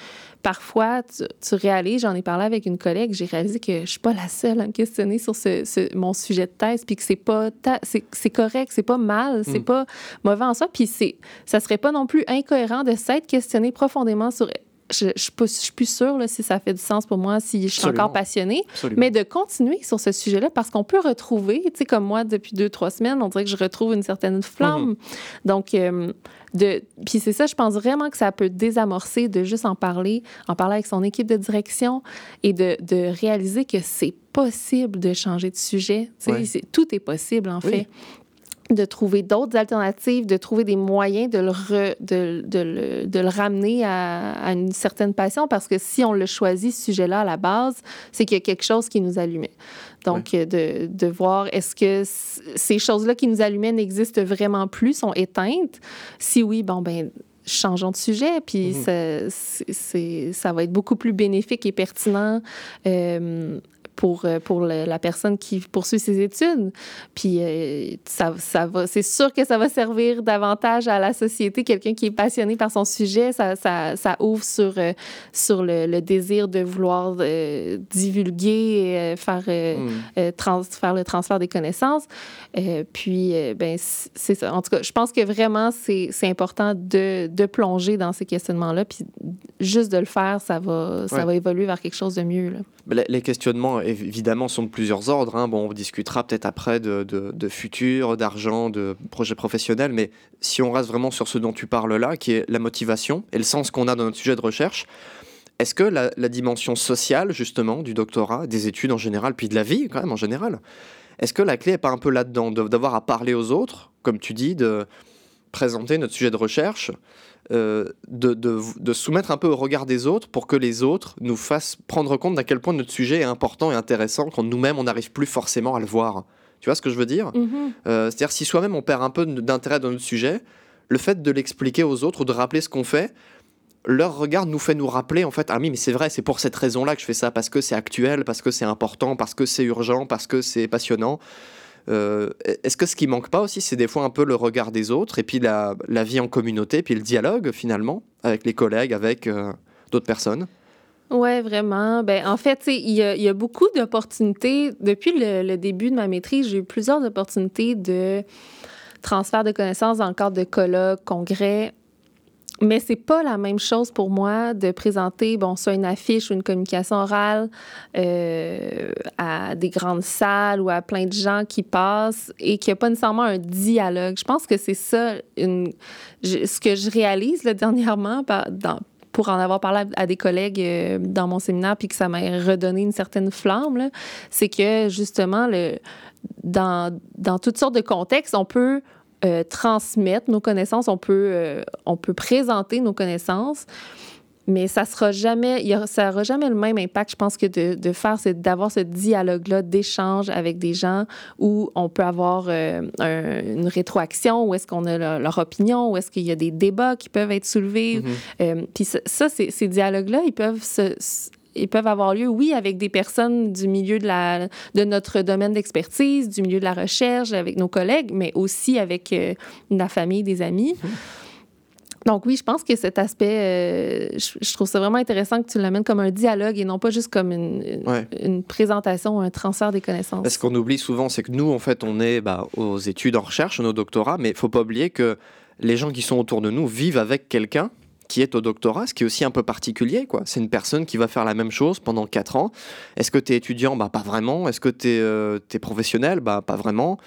parfois, tu, réalises, j'en ai parlé avec une collègue, j'ai réalisé que je suis pas la seule à me questionner sur ce, mon sujet de thèse, puis que c'est pas, c'est correct, c'est pas mal, c'est mm. pas mauvais en soi, puis c'est, ça serait pas non plus incohérent de s'être questionné profondément sur je, je, suis plus sûre là, si ça fait du sens pour moi, si je suis encore passionnée, mais de continuer sur ce sujet-là parce qu'on peut retrouver, tu sais, comme moi, depuis deux, trois semaines, on dirait que je retrouve une certaine flamme. Mm-hmm. Donc, euh, de, puis c'est ça, je pense vraiment que ça peut désamorcer de juste en parler, en parler avec son équipe de direction et de, de réaliser que c'est possible de changer de sujet. Tu sais, tout est possible, en fait de trouver d'autres alternatives, de trouver des moyens de le, de, de, le, de le ramener à, à, une certaine passion, parce que si on le choisit, ce sujet-là, à la base, c'est qu'il y a quelque chose qui nous allumait. Donc, de, de, voir est-ce que ces choses-là qui nous allumaient n'existent vraiment plus, sont éteintes? Si oui, bon, ben changeons de sujet, puis mm-hmm. ça, ça va être beaucoup plus bénéfique et pertinent euh, pour, euh, pour la personne qui poursuit ses études. Puis euh, ça, ça va, c'est sûr que ça va servir davantage à la société. Quelqu'un qui est passionné par son sujet, ça, ça, ça ouvre sur, euh, sur le, le, désir de vouloir divulguer, faire, mm. trans, faire le transfert des connaissances. puis, ben, c'est ça. En tout cas, je pense que vraiment, c'est, c'est important de, de plonger dans ces questionnements-là. Puis juste de le faire, ça va, ça va évoluer vers quelque chose de mieux. Là. Les questionnements évidemment, sont de plusieurs ordres. Hein. Bon, on discutera peut-être après de, de, futur, d'argent, de projets professionnels, mais si on reste vraiment sur ce dont tu parles là, qui est la motivation et le sens qu'on a dans notre sujet de recherche, est-ce que la, dimension sociale, justement, du doctorat, des études en général, puis de la vie, quand même, en général, est-ce que la clé n'est pas un peu là-dedans, d'avoir à parler aux autres, comme tu dis, de présenter notre sujet de recherche euh, de, de, soumettre un peu au regard des autres pour que les autres nous fassent prendre compte d'à quel point notre sujet est important et intéressant quand nous-mêmes on n'arrive plus forcément à le voir. Tu vois ce que je veux dire? Mm-hmm. euh, C'est-à-dire si soi-même on perd un peu d'intérêt dans notre sujet, le fait de l'expliquer aux autres ou de rappeler ce qu'on fait, leur regard nous fait nous rappeler en fait ah oui mais c'est vrai c'est pour cette raison là que je fais ça parce que c'est actuel parce que c'est important parce que c'est urgent parce que c'est passionnant euh, est-ce que ce qui manque pas aussi, c'est des fois un peu le regard des autres et puis la, vie en communauté, puis le dialogue finalement avec les collègues, avec euh, d'autres personnes? Oui, vraiment. Ben, en fait, il y, y, a beaucoup d'opportunités. Depuis le, début de ma maîtrise, j'ai eu plusieurs opportunités de transfert de connaissances dans le cadre de colloques, congrès mais c'est pas la même chose pour moi de présenter, bon, soit une affiche ou une communication orale euh, à des grandes salles ou à plein de gens qui passent et qu'il n'y a pas nécessairement un dialogue. Je pense que c'est ça, ce que je réalise là, dernièrement par, pour en avoir parlé à, des collègues euh, dans mon séminaire puis que ça m'a redonné une certaine flamme, c'est que justement, dans toutes sortes de contextes, on peut euh, transmettre nos connaissances, on peut, euh, on peut présenter nos connaissances, mais ça sera jamais, ça n'aura jamais le même impact, je pense, que de, de faire, d'avoir ce dialogue-là d'échange avec des gens où on peut avoir euh, une rétroaction, où est-ce qu'on a leur, opinion, où est-ce qu'il y a des débats qui peuvent être soulevés. Mm-hmm. Puis ça, ça ces dialogues-là, ils peuvent se, ils peuvent avoir lieu, oui, avec des personnes du milieu de, la, de notre domaine d'expertise, du milieu de la recherche, avec nos collègues, mais aussi avec euh, la famille, des amis. Mhm. Donc oui, je pense que cet aspect, euh, je, trouve ça vraiment intéressant que tu l'amènes comme un dialogue et non pas juste comme une, une, présentation ou un transfert des connaissances. Ce qu'on oublie souvent, c'est que nous, en fait, on est bah, aux études en recherche, nos doctorats, mais il faut pas oublier que les gens qui sont autour de nous vivent avec quelqu'un qui est au doctorat, ce qui est aussi un peu particulier. quoi. C'est une personne qui va faire la même chose pendant 4 ans. Est-ce que tu es étudiant? Bah, Pas vraiment. Est-ce que tu es, euh, professionnel? Bah, Pas vraiment.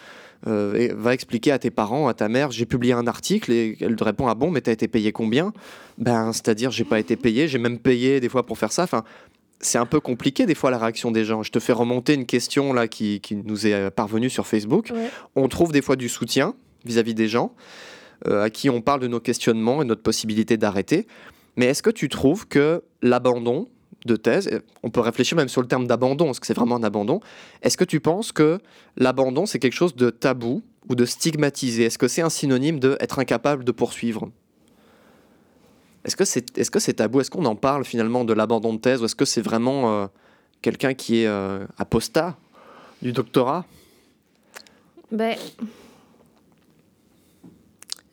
Euh, et va expliquer à tes parents, à ta mère, j'ai publié un article et elle te répond ah bon mais t'as été payé combien? Ben c'est-à-dire j'ai pas été payé, j'ai même payé des fois pour faire ça. Enfin c'est un peu compliqué des fois la réaction des gens. Je te fais remonter une question là qui, qui nous est parvenue sur Facebook. On trouve des fois du soutien vis-à-vis -vis des gens. Euh, à qui on parle de nos questionnements et notre possibilité d'arrêter. Mais est-ce que tu trouves que l'abandon de thèse, on peut réfléchir même sur le terme d'abandon, est-ce que c'est vraiment un abandon Est-ce que tu penses que l'abandon, c'est quelque chose de tabou ou de stigmatisé? Est-ce que c'est un synonyme d'être incapable de poursuivre? Est-ce que c'est est -ce c'est tabou? Est-ce qu'on en parle finalement de l'abandon de thèse Ou est-ce que c'est vraiment euh, quelqu'un qui est euh, apostat du doctorat? Ben,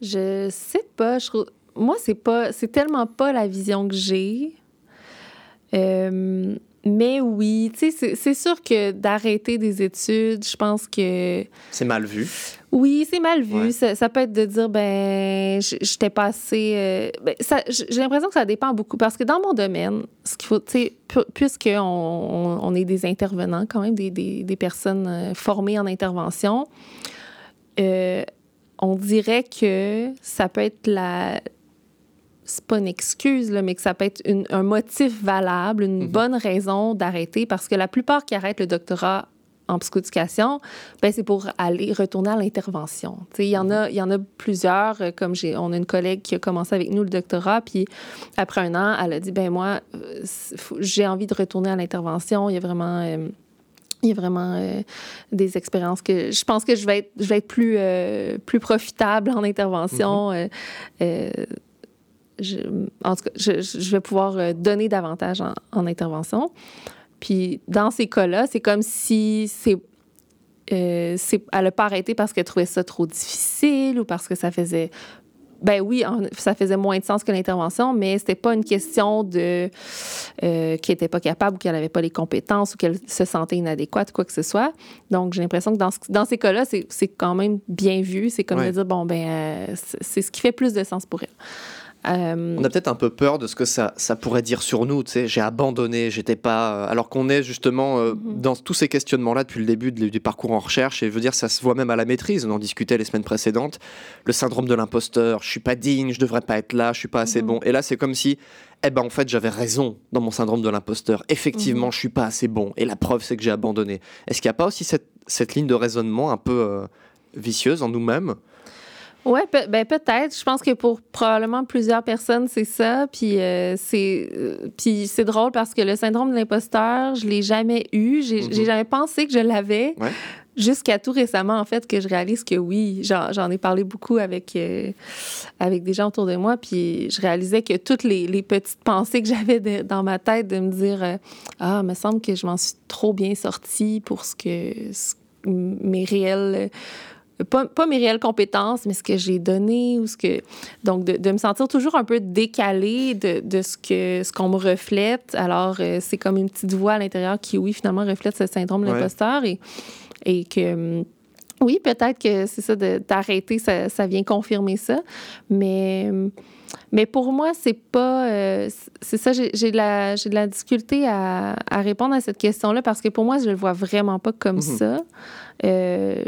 je sais pas. Je Moi, c'est pas, c'est tellement pas la vision que j'ai. Euh, mais oui, tu sais, c'est sûr que d'arrêter des études, je pense que. C'est mal vu. Oui, c'est mal vu. Ça, peut être de dire, ben, j'étais pas assez. Euh, ben, j'ai l'impression que ça dépend beaucoup parce que dans mon domaine, ce qu'il faut, tu sais, puisqu'on on, on, est des intervenants, quand même, des, des, des personnes euh, formées en intervention, euh, on dirait que ça peut être la, c'est pas une excuse, là, mais que ça peut être un motif valable, une mhm. bonne raison d'arrêter, parce que la plupart qui arrêtent le doctorat en psychoéducation, ben c'est pour aller retourner à l'intervention. Il y en a, il y en a plusieurs. Euh, comme j'ai, on a une collègue qui a commencé avec nous le doctorat, puis après un an, elle a dit ben moi, euh, j'ai envie de retourner à l'intervention. Il y a vraiment euh, il y a vraiment des expériences que je pense que je vais être, je vais être plus, plus profitable en intervention. Mhm je, en tout cas, je, vais pouvoir euh, donner davantage en, intervention. Puis dans ces cas-là, c'est comme si c'est, euh, elle n'a pas arrêté parce qu'elle trouvait ça trop difficile ou parce que ça faisait ben oui, ça faisait moins de sens que l'intervention, mais c'était pas une question de euh, qu'elle n'était pas capable ou qu'elle n'avait pas les compétences ou qu'elle se sentait inadéquate, quoi que ce soit. Donc, j'ai l'impression que dans, dans ces cas-là, c'est quand même bien vu. C'est comme de dire, bon, ben, euh, c'est ce qui fait plus de sens pour elle. Euh, on a peut-être un peu peur de ce que ça, ça pourrait dire sur nous. Tu sais, j'ai abandonné, j'étais pas. Euh, alors qu'on est justement euh, mhm. dans tous ces questionnements-là depuis le début du parcours en recherche. Et je veux dire, ça se voit même à la maîtrise. On en discutait les semaines précédentes. Le syndrome de l'imposteur. Je suis pas digne, je devrais pas être là, je suis pas assez mhm. bon. Et là, c'est comme si, eh ben, en fait, j'avais raison dans mon syndrome de l'imposteur. Effectivement, mhm. je suis pas assez bon. Et la preuve, c'est que j'ai abandonné. Est-ce qu'il n'y a pas aussi cette, cette, ligne de raisonnement un peu vicieuse en nous-mêmes oui, ben peut-être. Je pense que pour probablement plusieurs personnes, c'est ça. Puis euh, c'est euh, puis c'est drôle parce que le syndrome de l'imposteur, je l'ai jamais eu. J'ai mm-hmm. jamais pensé que je l'avais. Jusqu'à tout récemment, en fait, que je réalise que oui, j'en ai parlé beaucoup avec, euh, avec des gens autour de moi, puis je réalisais que toutes les, les petites pensées que j'avais dans ma tête de me dire Ah, il me semble que je m'en suis trop bien sortie pour ce que mes réels pas, pas, mes réelles compétences, mais ce que j'ai donné ou ce que. Donc, de, de, me sentir toujours un peu décalée de, de ce que ce qu'on me reflète. Alors, euh, c'est comme une petite voix à l'intérieur qui, oui, finalement, reflète ce syndrome de l'imposteur et, et que. Oui, peut-être que c'est ça, d'arrêter, ça, ça, vient confirmer ça. Mais, mais pour moi, c'est pas. Euh, c'est ça, j'ai de, la, de la difficulté à, à, répondre à cette question-là parce que pour moi, je le vois vraiment pas comme mm-hmm. ça. Euh,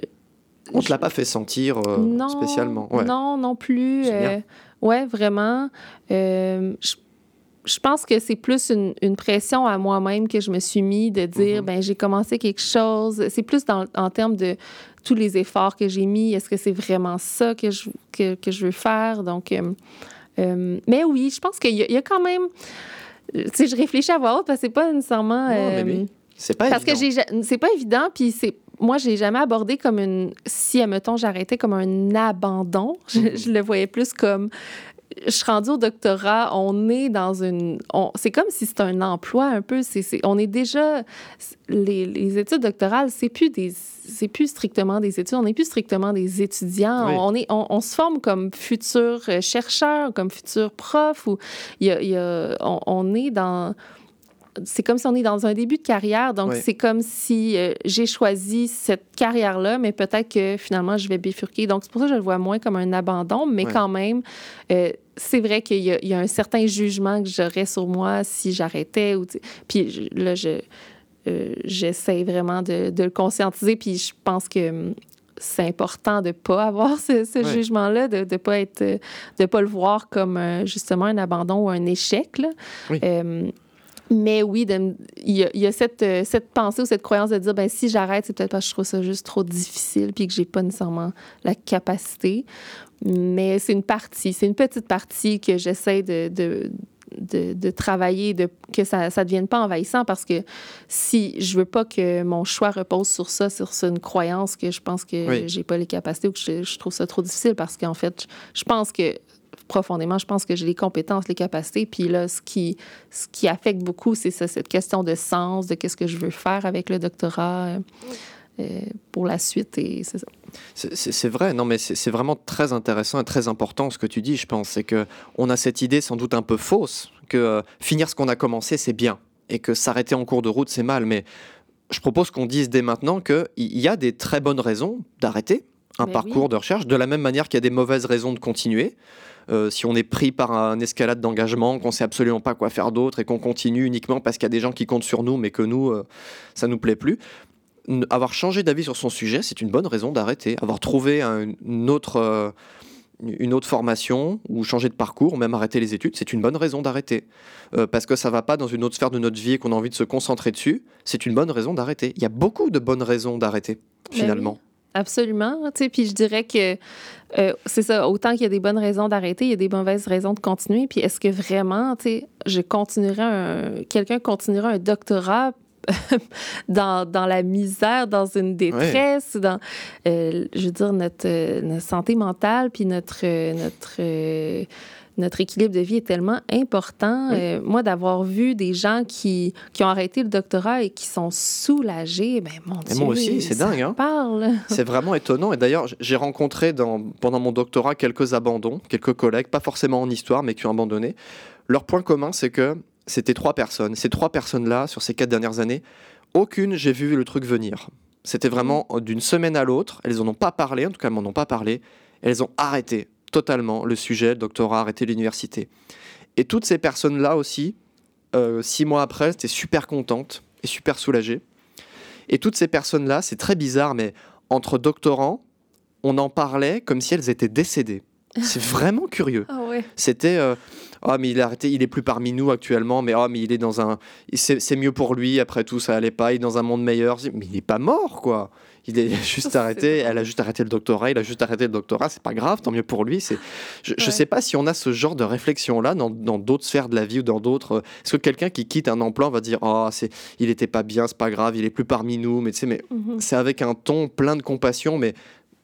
on ne te l'a pas fait sentir euh, spécialement. Non, non plus. Euh, ouais, vraiment. Euh, je, pense que c'est plus une, pression à moi-même que je me suis mis de dire, mm-hmm. ben j'ai commencé quelque chose. C'est plus dans, en termes de tous les efforts que j'ai mis. Est-ce que c'est vraiment ça que je, que, je veux faire? Donc, mais oui, je pense qu'il y, a quand même. Tu sais, je réfléchis à voix haute parce que c'est pas nécessairement. C'est pas parce évident. que c'est pas évident, puis c'est moi, je l'ai jamais abordé comme une. Si, admettons, j'arrêtais comme un abandon, je, le voyais plus comme. Je suis rendue au doctorat, on est dans une. C'est comme si c'était un emploi un peu. c'est on est déjà. Les, les études doctorales, c'est plus des. C'est plus strictement des études, on n'est plus strictement des étudiants. On, est, on, se forme comme futur chercheur, comme futur prof, ou il y a, on est dans c'est comme si on est dans un début de carrière. Donc, c'est comme si euh, j'ai choisi cette carrière-là, mais peut-être que finalement, je vais bifurquer. Donc, c'est pour ça que je le vois moins comme un abandon, mais quand même, euh, c'est vrai qu'il y, a un certain jugement que j'aurais sur moi si j'arrêtais. Ou, puis là, je, euh, j'essaie vraiment de, le conscientiser. Puis je pense que hum, c'est important de ne pas avoir ce, jugement-là, de ne pas être, de pas le voir comme justement un abandon ou un échec. Là. Mais oui, il y, a, cette, euh, cette, pensée ou cette croyance de dire ben si j'arrête, c'est peut-être parce que je trouve ça juste trop difficile puis que j'ai pas nécessairement la capacité. Mais c'est une partie, c'est une petite partie que j'essaie de, de, de, travailler, de, que ça ne devienne pas envahissant parce que si je veux pas que mon choix repose sur ça, sur, une croyance que je pense que j'ai pas les capacités ou que je, je trouve ça trop difficile parce qu'en fait, je pense que profondément. Je pense que j'ai les compétences, les capacités. Puis là, ce qui, ce qui affecte beaucoup, c'est cette question de sens, de qu'est-ce que je veux faire avec le doctorat. Euh, pour la suite et c'est ça. C'est vrai, non mais c'est vraiment très intéressant et très important ce que tu dis, je pense. C'est que on a cette idée sans doute un peu fausse que euh, finir ce qu'on a commencé, c'est bien. et que s'arrêter en cours de route, c'est mal. Mais je propose qu'on dise dès maintenant qu'il y a des très bonnes raisons d'arrêter un parcours de recherche, de la même manière qu'il y a des mauvaises raisons de continuer. Euh, si on est pris par un escalade d'engagement, qu'on sait absolument pas quoi faire d'autre et qu'on continue uniquement parce qu'il y a des gens qui comptent sur nous, mais que nous, ça euh, ça nous plaît plus. avoir changé d'avis sur son sujet, c'est une bonne raison d'arrêter. Avoir trouvé une, autre, euh, une autre formation ou changer de parcours, ou même arrêter les études, c'est une bonne raison d'arrêter. parce que ça va pas dans une autre sphère de notre vie et qu'on a envie de se concentrer dessus, c'est une bonne raison d'arrêter. Il y a beaucoup de bonnes raisons d'arrêter, ben finalement. Absolument. Puis je dirais que euh, c'est ça, autant qu'il y a des bonnes raisons d'arrêter, il y a des mauvaises raisons de continuer. Puis est-ce que vraiment, tu sais, je continuerai un. Quelqu'un continuera un doctorat dans, dans, la misère, dans une détresse, dans, euh, je veux dire, notre, notre santé mentale, puis notre, notre notre équilibre de vie est tellement important. Euh, moi, d'avoir vu des gens qui, qui, ont arrêté le doctorat et qui sont soulagés, ben mon Dieu. Moi aussi, c'est dingue. Hein? Parle. C'est vraiment étonnant. Et d'ailleurs, j'ai rencontré dans, pendant mon doctorat quelques abandons, quelques collègues, pas forcément en histoire, mais qui ont abandonné. Leur point commun, c'est que c'était trois personnes. Ces trois personnes-là, sur ces quatre dernières années, aucune, j'ai vu le truc venir. C'était vraiment d'une semaine à l'autre. Elles n'en ont pas parlé, en tout cas, elles m'en ont pas parlé. Elles ont arrêté totalement le sujet, le doctorat, arrêter l'université. Et toutes ces personnes-là aussi, euh, six mois après, étaient super contentes et super soulagées. Et toutes ces personnes-là, c'est très bizarre, mais entre doctorants, on en parlait comme si elles étaient décédées. C'est vraiment curieux. Ah ouais. C'était, euh, oh, mais il a arrêté, il est plus parmi nous actuellement, mais oh, mais il est dans un, c'est mieux pour lui. Après tout, ça allait pas. Il est dans un monde meilleur. Mais il n'est pas mort, quoi. Il est juste arrêté, elle a juste arrêté le doctorat, il a juste arrêté le doctorat, c'est pas grave, tant mieux pour lui. C'est, je, ne sais pas si on a ce genre de réflexion là dans, d'autres sphères de la vie ou dans d'autres. Est-ce que quelqu'un qui quitte un emploi va dire oh c'est, il était pas bien, c'est pas grave, il est plus parmi nous, mais tu sais, mais mhm. c'est avec un ton plein de compassion, mais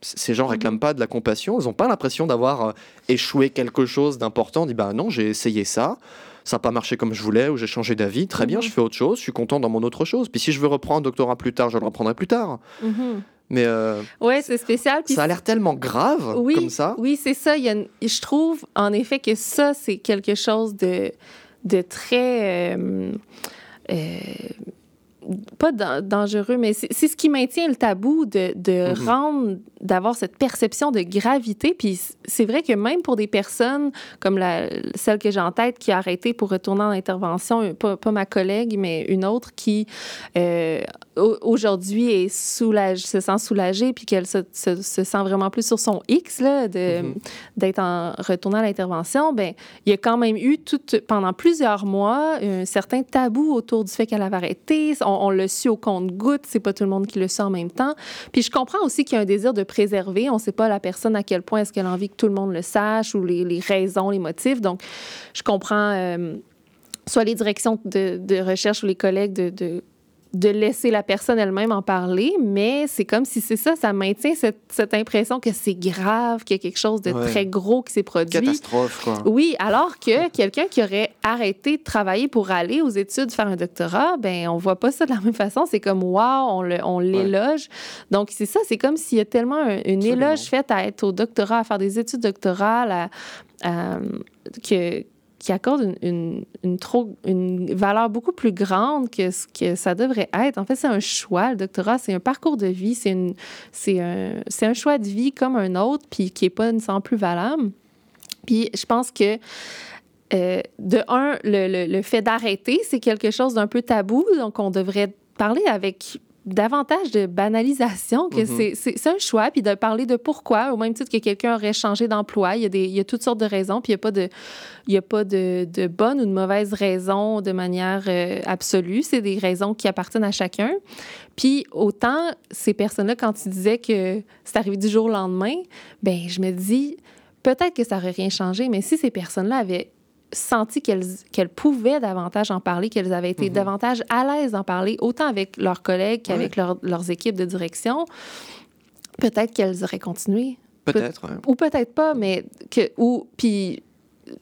ces gens mhm. réclament pas de la compassion, ils ont pas l'impression d'avoir euh, échoué quelque chose d'important. On dit bah non, j'ai essayé ça ça n'a pas marché comme je voulais ou j'ai changé d'avis, très bien, mhm. je fais autre chose, je suis content dans mon autre chose. Puis si je veux reprendre un doctorat plus tard, je le reprendrai plus tard. Mhm. Mais euh, ouais, c'est spécial. ça a l'air tellement grave comme ça. Oui, c'est ça. Il y a Je trouve en effet que ça, c'est quelque chose de, de très. Euh, euh, pas dangereux, mais c'est ce qui maintient le tabou de, de mhm. rendre, d'avoir cette perception de gravité. Puis c'est vrai que même pour des personnes comme la, celle que j'ai en tête qui a arrêté pour retourner en intervention, pas, pas ma collègue, mais une autre qui euh, aujourd'hui est soulage, se sent soulagée puis qu'elle se, se, sent vraiment plus sur son X mhm. d'être en retournant à l'intervention, ben il y a quand même eu tout, pendant plusieurs mois un certain tabou autour du fait qu'elle avait arrêté on, le suit au compte-goutte, c'est pas tout le monde qui le sait en même temps. Puis je comprends aussi qu'il y a un désir de préserver. On sait pas la personne à quel point est-ce qu'elle a envie que tout le monde le sache ou les, raisons, les motifs. Donc, je comprends euh, soit les directions de, recherche ou les collègues de de laisser la personne elle-même en parler, mais c'est comme si c'est ça, ça maintient cette, cette impression que c'est grave, qu'il y a quelque chose de très gros qui s'est produit. Catastrophe, quoi. Oui, alors que quelqu'un qui aurait arrêté de travailler pour aller aux études, faire un doctorat, ben on voit pas ça de la même façon. C'est comme, wow, on l'éloge. Donc, c'est ça, c'est comme s'il y a tellement une éloge faite à être au doctorat, à faire des études doctorales, à, que qui accorde une, une, trop, une valeur beaucoup plus grande que ce que ça devrait être. En fait, c'est un choix. Le doctorat, c'est un parcours de vie. C'est, une, un, un choix de vie comme un autre, puis qui n'est pas nécessairement plus valable. Puis je pense que euh, de un, le, le, le, fait d'arrêter, c'est quelque chose d'un peu tabou, donc on devrait parler avec davantage de banalisation, que mm-hmm. c'est un choix, puis de parler de pourquoi, au même titre que quelqu'un aurait changé d'emploi. Il, y a des, il y a toutes sortes de raisons, puis il n'y a pas, de, il y a pas de, de bonnes ou de mauvaises raisons de manière euh, absolue. C'est des raisons qui appartiennent à chacun. Puis autant, ces personnes-là, quand ils disaient que c'est arrivé du jour au lendemain, ben je me dis, peut-être que ça n'aurait rien changé, mais si ces personnes-là avaient senti qu'elles pouvaient davantage en parler, qu'elles avaient été mhm. davantage à l'aise d'en parler, autant avec leurs collègues qu'avec leurs équipes de direction, peut-être qu'elles auraient continué. Peut-être. Ou peut-être pas, mais que. Ou, puis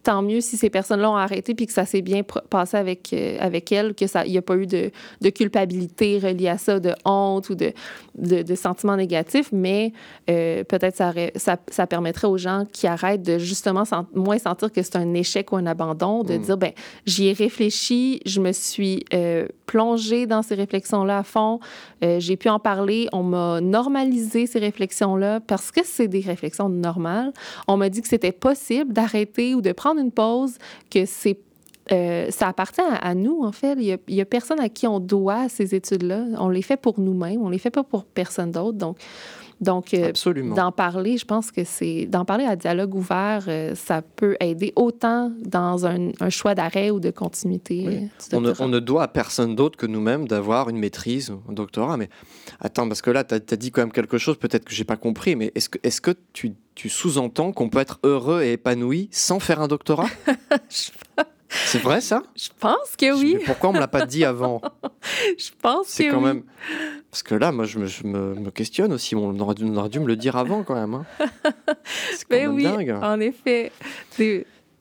tant mieux si ces personnes-là ont arrêté puis que ça s'est bien passé avec, euh, avec elles, qu'il n'y a pas eu de, de, culpabilité reliée à ça, de honte ou de, de, sentiments négatifs, mais euh, peut-être ça, ça, ça, permettrait aux gens qui arrêtent de justement moins sentir que c'est un échec ou un abandon, de mm. dire, ben j'y ai réfléchi, je me suis euh, plongée dans ces réflexions-là à fond, j'ai pu en parler, on m'a normalisé ces réflexions-là parce que c'est des réflexions normales. On m'a dit que c'était possible d'arrêter ou de prendre une pause, que c'est euh, ça appartient à, nous, en fait. Il n'y a, personne à qui on doit ces études-là. On les fait pour nous-mêmes, on les fait pas pour personne d'autre. Donc, donc euh, d'en parler, je pense que c'est d'en parler à dialogue ouvert, euh, ça peut aider autant dans un, choix d'arrêt ou de continuité. On, ne, doit à personne d'autre que nous-mêmes d'avoir une maîtrise, un doctorat. Mais attends, parce que là, tu as, dit quand même quelque chose, peut-être que j'ai pas compris, mais est-ce que, est -ce que tu tu sous-entends qu'on peut être heureux et épanoui sans faire un doctorat? C'est vrai ça? Je pense que oui. Mais pourquoi on me l'a pas dit avant? Je pense que C'est quand même parce que là, moi, je me, me, questionne aussi. On aurait, dû, me le dire avant quand même. Hein. C'est quand ben même oui, dingue. En effet.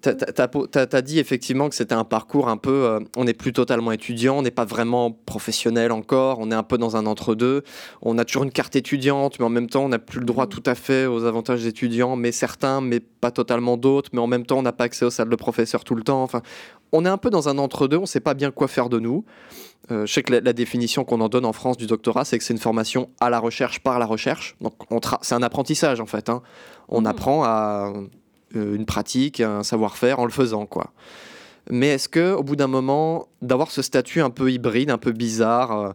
Tu as, dit effectivement que c'était un parcours un peu. Euh, on n'est plus totalement étudiant, on n'est pas vraiment professionnel encore, on est un peu dans un entre-deux. On a toujours une carte étudiante, mais en même temps, on n'a plus le droit mm. tout à fait aux avantages étudiants, mais certains, mais pas totalement d'autres. Mais en même temps, on n'a pas accès aux salles de professeurs tout le temps. Enfin, on est un peu dans un entre-deux, on ne sait pas bien quoi faire de nous. Euh, je sais que la, définition qu'on en donne en France du doctorat, c'est que c'est une formation à la recherche par la recherche. Donc, c'est un apprentissage en fait. Hein. On mm. apprend à une pratique, un savoir-faire en le faisant, quoi. Mais est-ce que, au bout d'un moment, d'avoir ce statut un peu hybride, un peu bizarre, euh,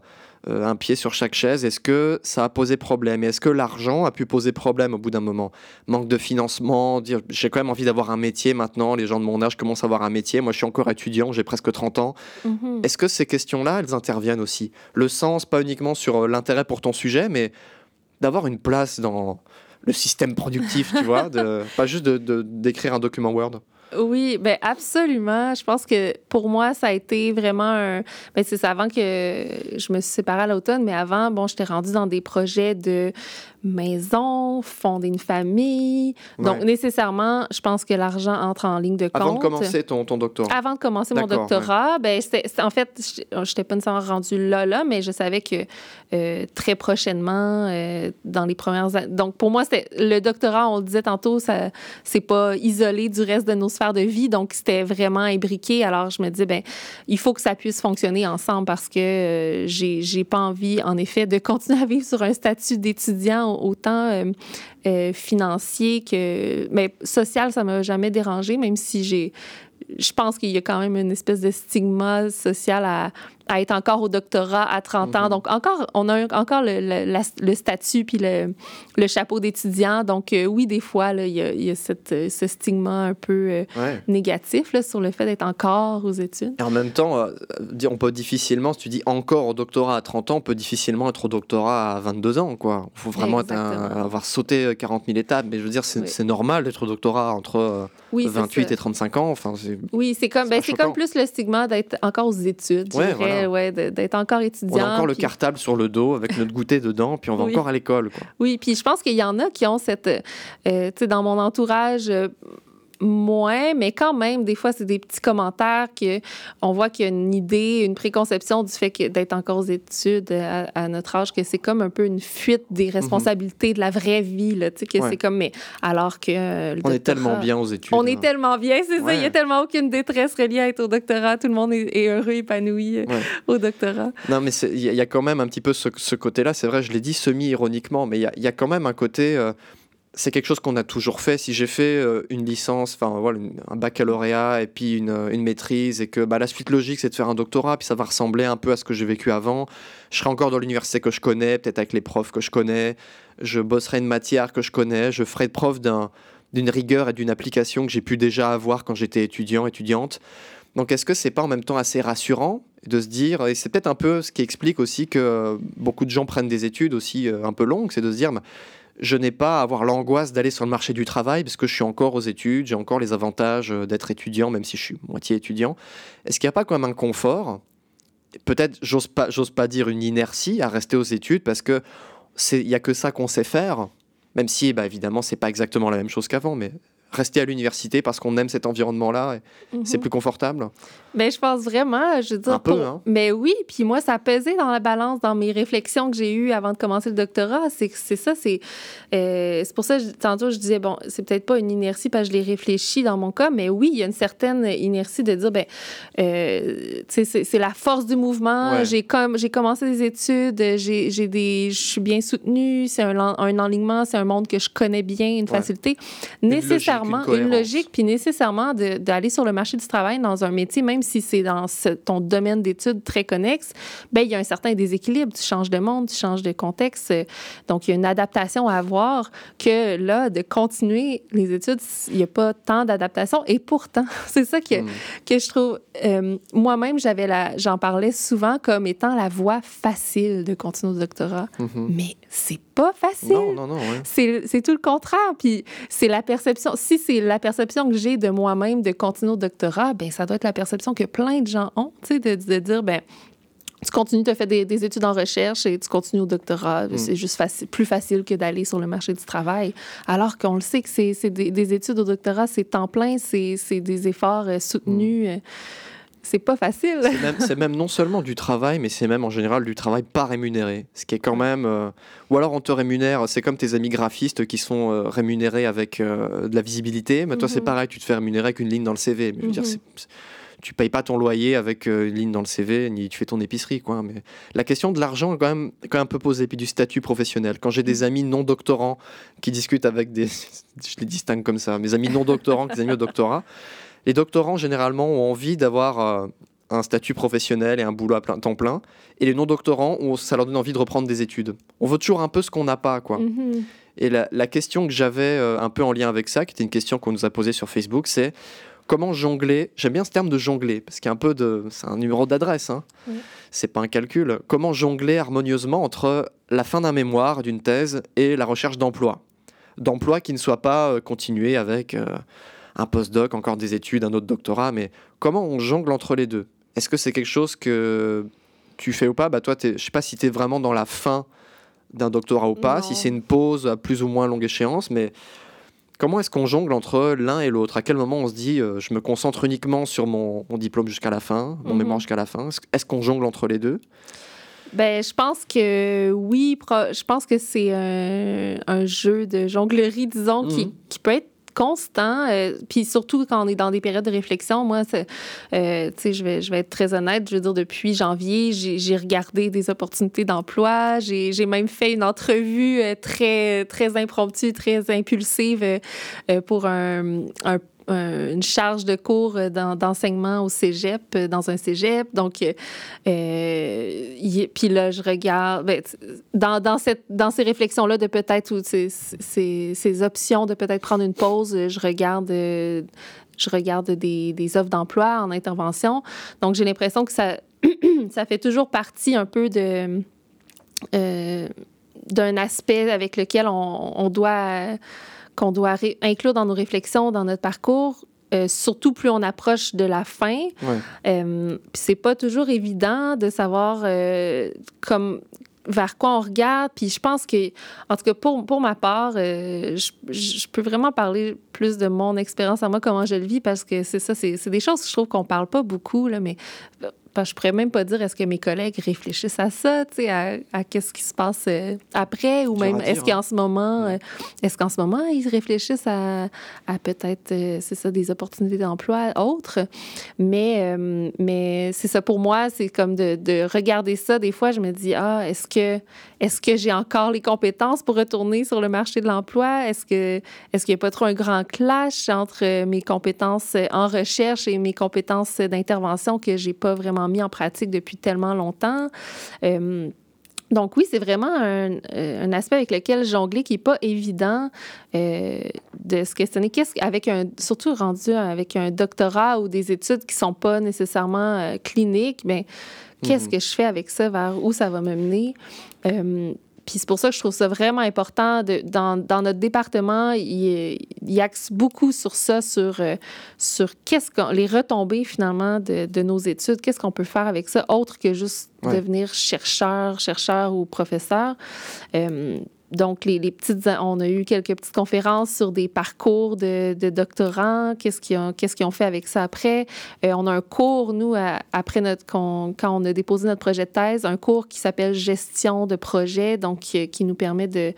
euh, un pied sur chaque chaise, est-ce que ça a posé problème? Est-ce que l'argent a pu poser problème au bout d'un moment? Manque de financement, dire j'ai quand même envie d'avoir un métier maintenant, les gens de mon âge commencent à avoir un métier, moi je suis encore étudiant, j'ai presque 30 ans. Mhm. Est-ce que ces questions-là, elles interviennent aussi? Le sens, pas uniquement sur l'intérêt pour ton sujet, mais d'avoir une place dans, le système productif, tu vois, de, pas juste d'écrire de, d'écrire un document Word. Oui, ben absolument. Je pense que pour moi, ça a été vraiment un. Ben c'est avant que je me suis séparée à l'automne, mais avant, bon, j'étais rendue dans des projets de maison, fonder une famille. Donc, nécessairement, je pense que l'argent entre en ligne de compte. Avant de commencer ton, ton doctorat. Avant de commencer mon doctorat, ben, en fait, je n'étais pas nécessairement rendue là, là, mais je savais que euh, très prochainement, euh, dans les premières années. Donc, pour moi, le doctorat, on le disait tantôt, ça c'est pas isolé du reste de nos sphères de vie. Donc, c'était vraiment imbriqué. Alors, je me disais, ben, il faut que ça puisse fonctionner ensemble parce que euh, j'ai, j'ai pas envie, en effet, de continuer à vivre sur un statut d'étudiant autant euh, euh, financier que. Mais social, ça m'a jamais dérangé, même si j'ai. Je pense qu'il y a quand même une espèce de stigma social à, à être encore au doctorat à 30 ans. Mhm. Donc, encore, on a encore le, le, statut puis le, le chapeau d'étudiant. Donc, euh, oui, des fois, il y a, y a cette, euh, ce stigma un peu euh, négatif là, sur le fait d'être encore aux études. Et en même temps, on peut difficilement, si tu dis encore au doctorat à 30 ans, on peut difficilement être au doctorat à 22 ans. Il faut vraiment avoir sauté 40 000 étapes. Mais je veux dire, c'est normal d'être au doctorat entre 28 et 35 ans. Enfin, oui, c'est comme, ben, comme plus le stigma d'être encore aux études. Ouais, d'être encore étudiant. On a encore le cartable sur le dos avec notre goûter dedans, puis on va encore à l'école. Oui, puis je pense qu'il y en a qui ont cette. Euh, tu sais, dans mon entourage, euh, moins, mais quand même, des fois, c'est des petits commentaires que on voit qu'il y a une idée, une préconception du fait d'être encore aux études à, notre âge, que c'est comme un peu une fuite des responsabilités de la vraie vie, là, tu sais, que c'est comme, mais alors que... Euh, on est tellement bien aux études. On est hein. tellement bien, c'est ça, il y a tellement aucune détresse reliée à être au doctorat, tout le monde est, heureux, épanoui euh, au doctorat. Non, mais il y, a quand même un petit peu ce, côté-là, c'est vrai, je l'ai dit semi-ironiquement, mais il y, a quand même un côté... Euh, c'est quelque chose qu'on a toujours fait. Si j'ai fait euh, une licence, enfin voilà, un baccalauréat et puis une, une maîtrise, et que bah, la suite logique c'est de faire un doctorat, puis ça va ressembler un peu à ce que j'ai vécu avant. Je serai encore dans l'université que je connais, peut-être avec les profs que je connais. Je bosserai une matière que je connais. Je ferai preuve d'une rigueur et d'une application que j'ai pu déjà avoir quand j'étais étudiant, étudiante. Donc est-ce que c'est pas en même temps assez rassurant de se dire, et c'est peut-être un peu ce qui explique aussi que beaucoup de gens prennent des études aussi euh, un peu longues, c'est de se dire, je n'ai pas à avoir l'angoisse d'aller sur le marché du travail parce que je suis encore aux études, j'ai encore les avantages euh, d'être étudiant, même si je suis moitié étudiant. Est-ce qu'il n'y a pas quand même un confort? Peut-être, j'ose pas, j'ose pas dire une inertie à rester aux études parce que il n'y a que ça qu'on sait faire, même si bah, évidemment c'est pas exactement la même chose qu'avant, mais rester à l'université parce qu'on aime cet environnement-là. C'est Mhm. plus confortable. Ben, je pense vraiment, je veux dire. Un peu, pour- hein. Mais oui, puis moi, ça pesé dans la balance, dans mes réflexions que j'ai eues avant de commencer le doctorat. C'est c'est ça, c'est. euh, c'est pour ça, je- tantôt, je disais, bon, c'est peut-être pas une inertie parce que je l'ai réfléchi dans mon cas, mais oui, il y a une certaine inertie de dire, ben, euh, c'est c'est la force du mouvement. Ouais. J'ai comme j'ai commencé des études, j'ai j'ai des. Je suis bien soutenue, c'est un, un enlignement, c'est un monde que je connais bien, une Ouais. facilité. Nécessairement, une logique, puis nécessairement de- d'aller sur le marché du travail dans un métier, même si c'est dans ce- ton domaine d'études très connexe, ben il y a un certain déséquilibre. Tu changes de monde, tu changes de contexte. Donc, il y a une adaptation à avoir que là, de continuer les études, il n'y a pas tant d'adaptation. Et pourtant, c'est ça que, Mm. que je trouve. euh, Moi-même, j'avais la, j'en parlais souvent comme étant la voie facile de continuer au doctorat. Mhm. Mais c'est pas facile. Non, non, non. ouais. C'est tout le contraire. Puis c'est la perception. Si c'est la perception que j'ai de moi-même de continuer au doctorat, ben ça doit être la perception que plein de gens ont, tu sais, de, de dire, ben tu continues, tu as fait des, des études en recherche et tu continues au doctorat. Mm. C'est juste faci- plus facile que d'aller sur le marché du travail. Alors qu'on le sait que c'est des, des études au doctorat, c'est temps plein, c'est des efforts euh, soutenus. euh, C'est pas facile. C'est même, c'est même non seulement du travail, mais c'est même en général du travail pas rémunéré. Ce qui est quand même. euh, Ou alors on te rémunère, c'est comme tes amis graphistes qui sont euh, rémunérés avec euh, de la visibilité. Mais toi, c'est Mhm. pareil, tu te fais rémunérer avec une ligne dans le CV. Mais je veux dire, Mhm. tu payes pas ton loyer avec une ligne dans le CV, ni tu fais ton épicerie. Quoi. Mais la question de l'argent est quand même, quand même un peu posée, puis du statut professionnel. Quand j'ai des amis non doctorants qui discutent avec des. je les distingue comme ça, mes amis non doctorants, des amis au doctorat. Les doctorants, généralement, ont envie d'avoir euh, un statut professionnel et un boulot à plein, temps plein. Et les non-doctorants, ça leur donne envie de reprendre des études. On veut toujours un peu ce qu'on n'a pas, quoi. Mhm. Et la, la question que j'avais euh, un peu en lien avec ça, qui était une question qu'on nous a posée sur Facebook, c'est comment jongler J'aime bien ce terme de jongler, parce qu'il y a un peu de... C'est un numéro d'adresse, hein. Oui. C'est pas un calcul. Comment jongler harmonieusement entre la fin d'un mémoire, d'une thèse, et la recherche d'emploi? D'emploi qui ne soit pas euh, continué avec euh, un postdoc, encore des études, un autre doctorat, mais comment on jongle entre les deux? Est-ce que c'est quelque chose que tu fais ou pas? Bah, Toi, je sais pas si tu es vraiment dans la fin d'un doctorat ou pas, Non. si c'est une pause à plus ou moins longue échéance, mais comment est-ce qu'on jongle entre l'un et l'autre? À quel moment on se dit euh, je me concentre uniquement sur mon, mon diplôme jusqu'à la fin, mon Mhm. mémoire jusqu'à la fin? Est-ce qu'on jongle entre les deux? Ben, je pense que oui, je pense que c'est un, un jeu de jonglerie, disons, qui, Mhm. qui peut être constant, euh, puis surtout quand on est dans des périodes de réflexion. Moi, euh, je vais, je vais être très honnête, je veux dire, depuis janvier, j'ai, regardé des opportunités d'emploi, j'ai, même fait une entrevue euh, très, très impromptue, très impulsive euh, pour un- une charge de cours euh, d'enseignement au cégep, euh, dans un cégep. Donc, euh, euh, puis là, je regarde, ben, dans, dans, cette, dans ces réflexions-là de peut-être, ou ces, ces, ces options de peut-être prendre une pause, euh, je regarde, euh, je regarde des, des offres d'emploi en intervention. Donc, j'ai l'impression que ça, ça fait toujours partie un peu de... euh, d'un aspect avec lequel on doit qu'on doit inclure dans nos réflexions, dans notre parcours, euh, surtout plus on approche de la fin. Ouais. Euh, Puis c'est pas toujours évident de savoir euh, comme vers quoi on regarde. Puis je pense que, en tout cas, pour, pour ma part, je, je peux vraiment parler plus de mon expérience à moi, comment je le vis, parce que c'est ça, c'est c'est des choses que je trouve qu'on parle pas beaucoup, là, mais parce que je pourrais même pas dire est-ce que mes collègues réfléchissent à ça, tu sais, à, à qu'est-ce qui se passe euh, après, ou même est-ce qu'en ce moment, Ouais. euh, est-ce qu'en ce moment ils réfléchissent à, à peut-être, euh, c'est ça, des opportunités d'emploi autres? Mais, mais c'est ça pour moi, c'est comme de, de regarder ça. Des fois, je me dis, ah, est-ce que, est-ce que j'ai encore les compétences pour retourner sur le marché de l'emploi? Est-ce que, est-ce qu'il n'y a pas trop un grand clash entre mes compétences en recherche et mes compétences d'intervention que j'ai pas vraiment mis en pratique depuis tellement longtemps? Euh, donc oui, c'est vraiment un, euh, un aspect avec lequel jongler qui n'est pas évident euh, de se questionner. Qu'est-ce avec un surtout rendu avec un doctorat ou des études qui sont pas nécessairement euh, cliniques, mais qu'est-ce Mhm. que je fais avec ça, vers où ça va me mener? Euh, puis c'est pour ça que je trouve ça vraiment important. De, dans, dans notre département, il, il axe beaucoup sur ça, sur, euh, sur qu'est-ce qu'on, les retombées finalement de, de nos études, qu'est-ce qu'on peut faire avec ça, autre que juste Ouais. devenir chercheur, chercheur ou professeur? Euh, donc, les, les, petites, on a eu quelques petites conférences sur des parcours de, de doctorants, qu'est-ce qu'ils ont, qu'est-ce qu'ils ont fait avec ça après. Euh, on a un cours, nous, après notre, quand on a déposé notre projet de thèse, un cours qui s'appelle gestion de projet, donc qui, qui nous permet de,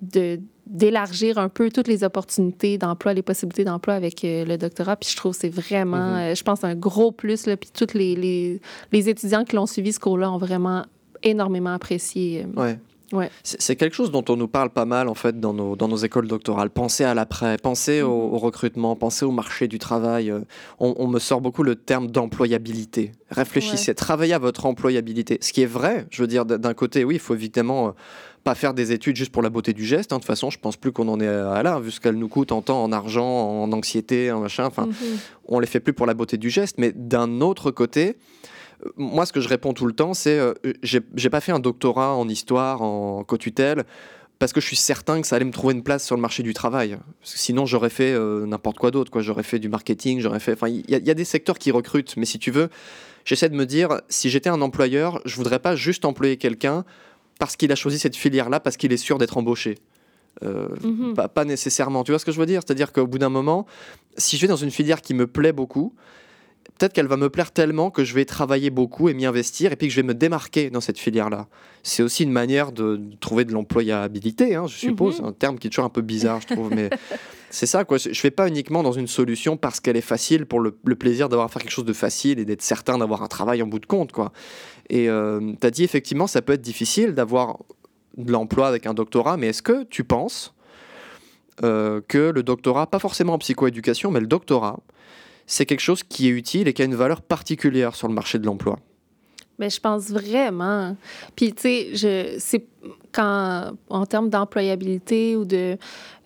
de d'élargir un peu toutes les opportunités d'emploi, les possibilités d'emploi avec euh, le doctorat. Puis je trouve que c'est vraiment, mm-hmm. euh, je pense, un gros plus. Là, puis tous les, les, les, étudiants qui l'ont suivi ce cours-là ont vraiment énormément apprécié. Ouais. Ouais. C'est quelque chose dont on nous parle pas mal en fait dans nos, dans nos écoles doctorales. Pensez à l'après, pensez au, mm-hmm. au, recrutement, pensez au marché du travail. Euh, on, on me sort beaucoup le terme d'employabilité. Réfléchissez, ouais. travaillez à votre employabilité. Ce qui est vrai, je veux dire, d'un côté, oui, il faut évidemment euh, pas faire des études juste pour la beauté du geste. Hein. De toute façon, je pense plus qu'on en est à là, vu ce qu'elle nous coûte en temps, en argent, en anxiété, en machin. Enfin, mm-hmm. on les fait plus pour la beauté du geste. Mais d'un autre côté, moi, ce que je réponds tout le temps, c'est euh, j'ai pas fait un doctorat en histoire, en co-tutelle, parce que je suis certain que ça allait me trouver une place sur le marché du travail. sinon, j'aurais fait euh, n'importe quoi d'autre. Quoi. J'aurais fait du marketing, j'aurais fait. Enfin, il y, y, a des secteurs qui recrutent, mais si tu veux, j'essaie de me dire, si j'étais un employeur, je voudrais pas juste employer quelqu'un parce qu'il a choisi cette filière-là, parce qu'il est sûr d'être embauché. Euh, mm -hmm. pas, pas, nécessairement. Tu vois ce que je veux dire? C'est-à-dire qu'au bout d'un moment, si je vais dans une filière qui me plaît beaucoup, peut-être qu'elle va me plaire tellement que je vais travailler beaucoup et m'y investir et puis que je vais me démarquer dans cette filière-là. C'est aussi une manière de, trouver de l'employabilité, hein, je suppose, mm -hmm. un terme qui est toujours un peu bizarre, je trouve, mais c'est ça, quoi. Je ne fais pas uniquement dans une solution parce qu'elle est facile pour le, le plaisir d'avoir à faire quelque chose de facile et d'être certain d'avoir un travail en bout de compte, quoi. Et euh, tu as dit, effectivement, ça peut être difficile d'avoir de l'emploi avec un doctorat, mais est-ce que tu penses euh, que le doctorat, pas forcément en psychoéducation, mais le doctorat, c'est quelque chose qui est utile et qui a une valeur particulière sur le marché de l'emploi. Mais je pense vraiment. Puis, tu sais, c'est quand, en termes d'employabilité ou de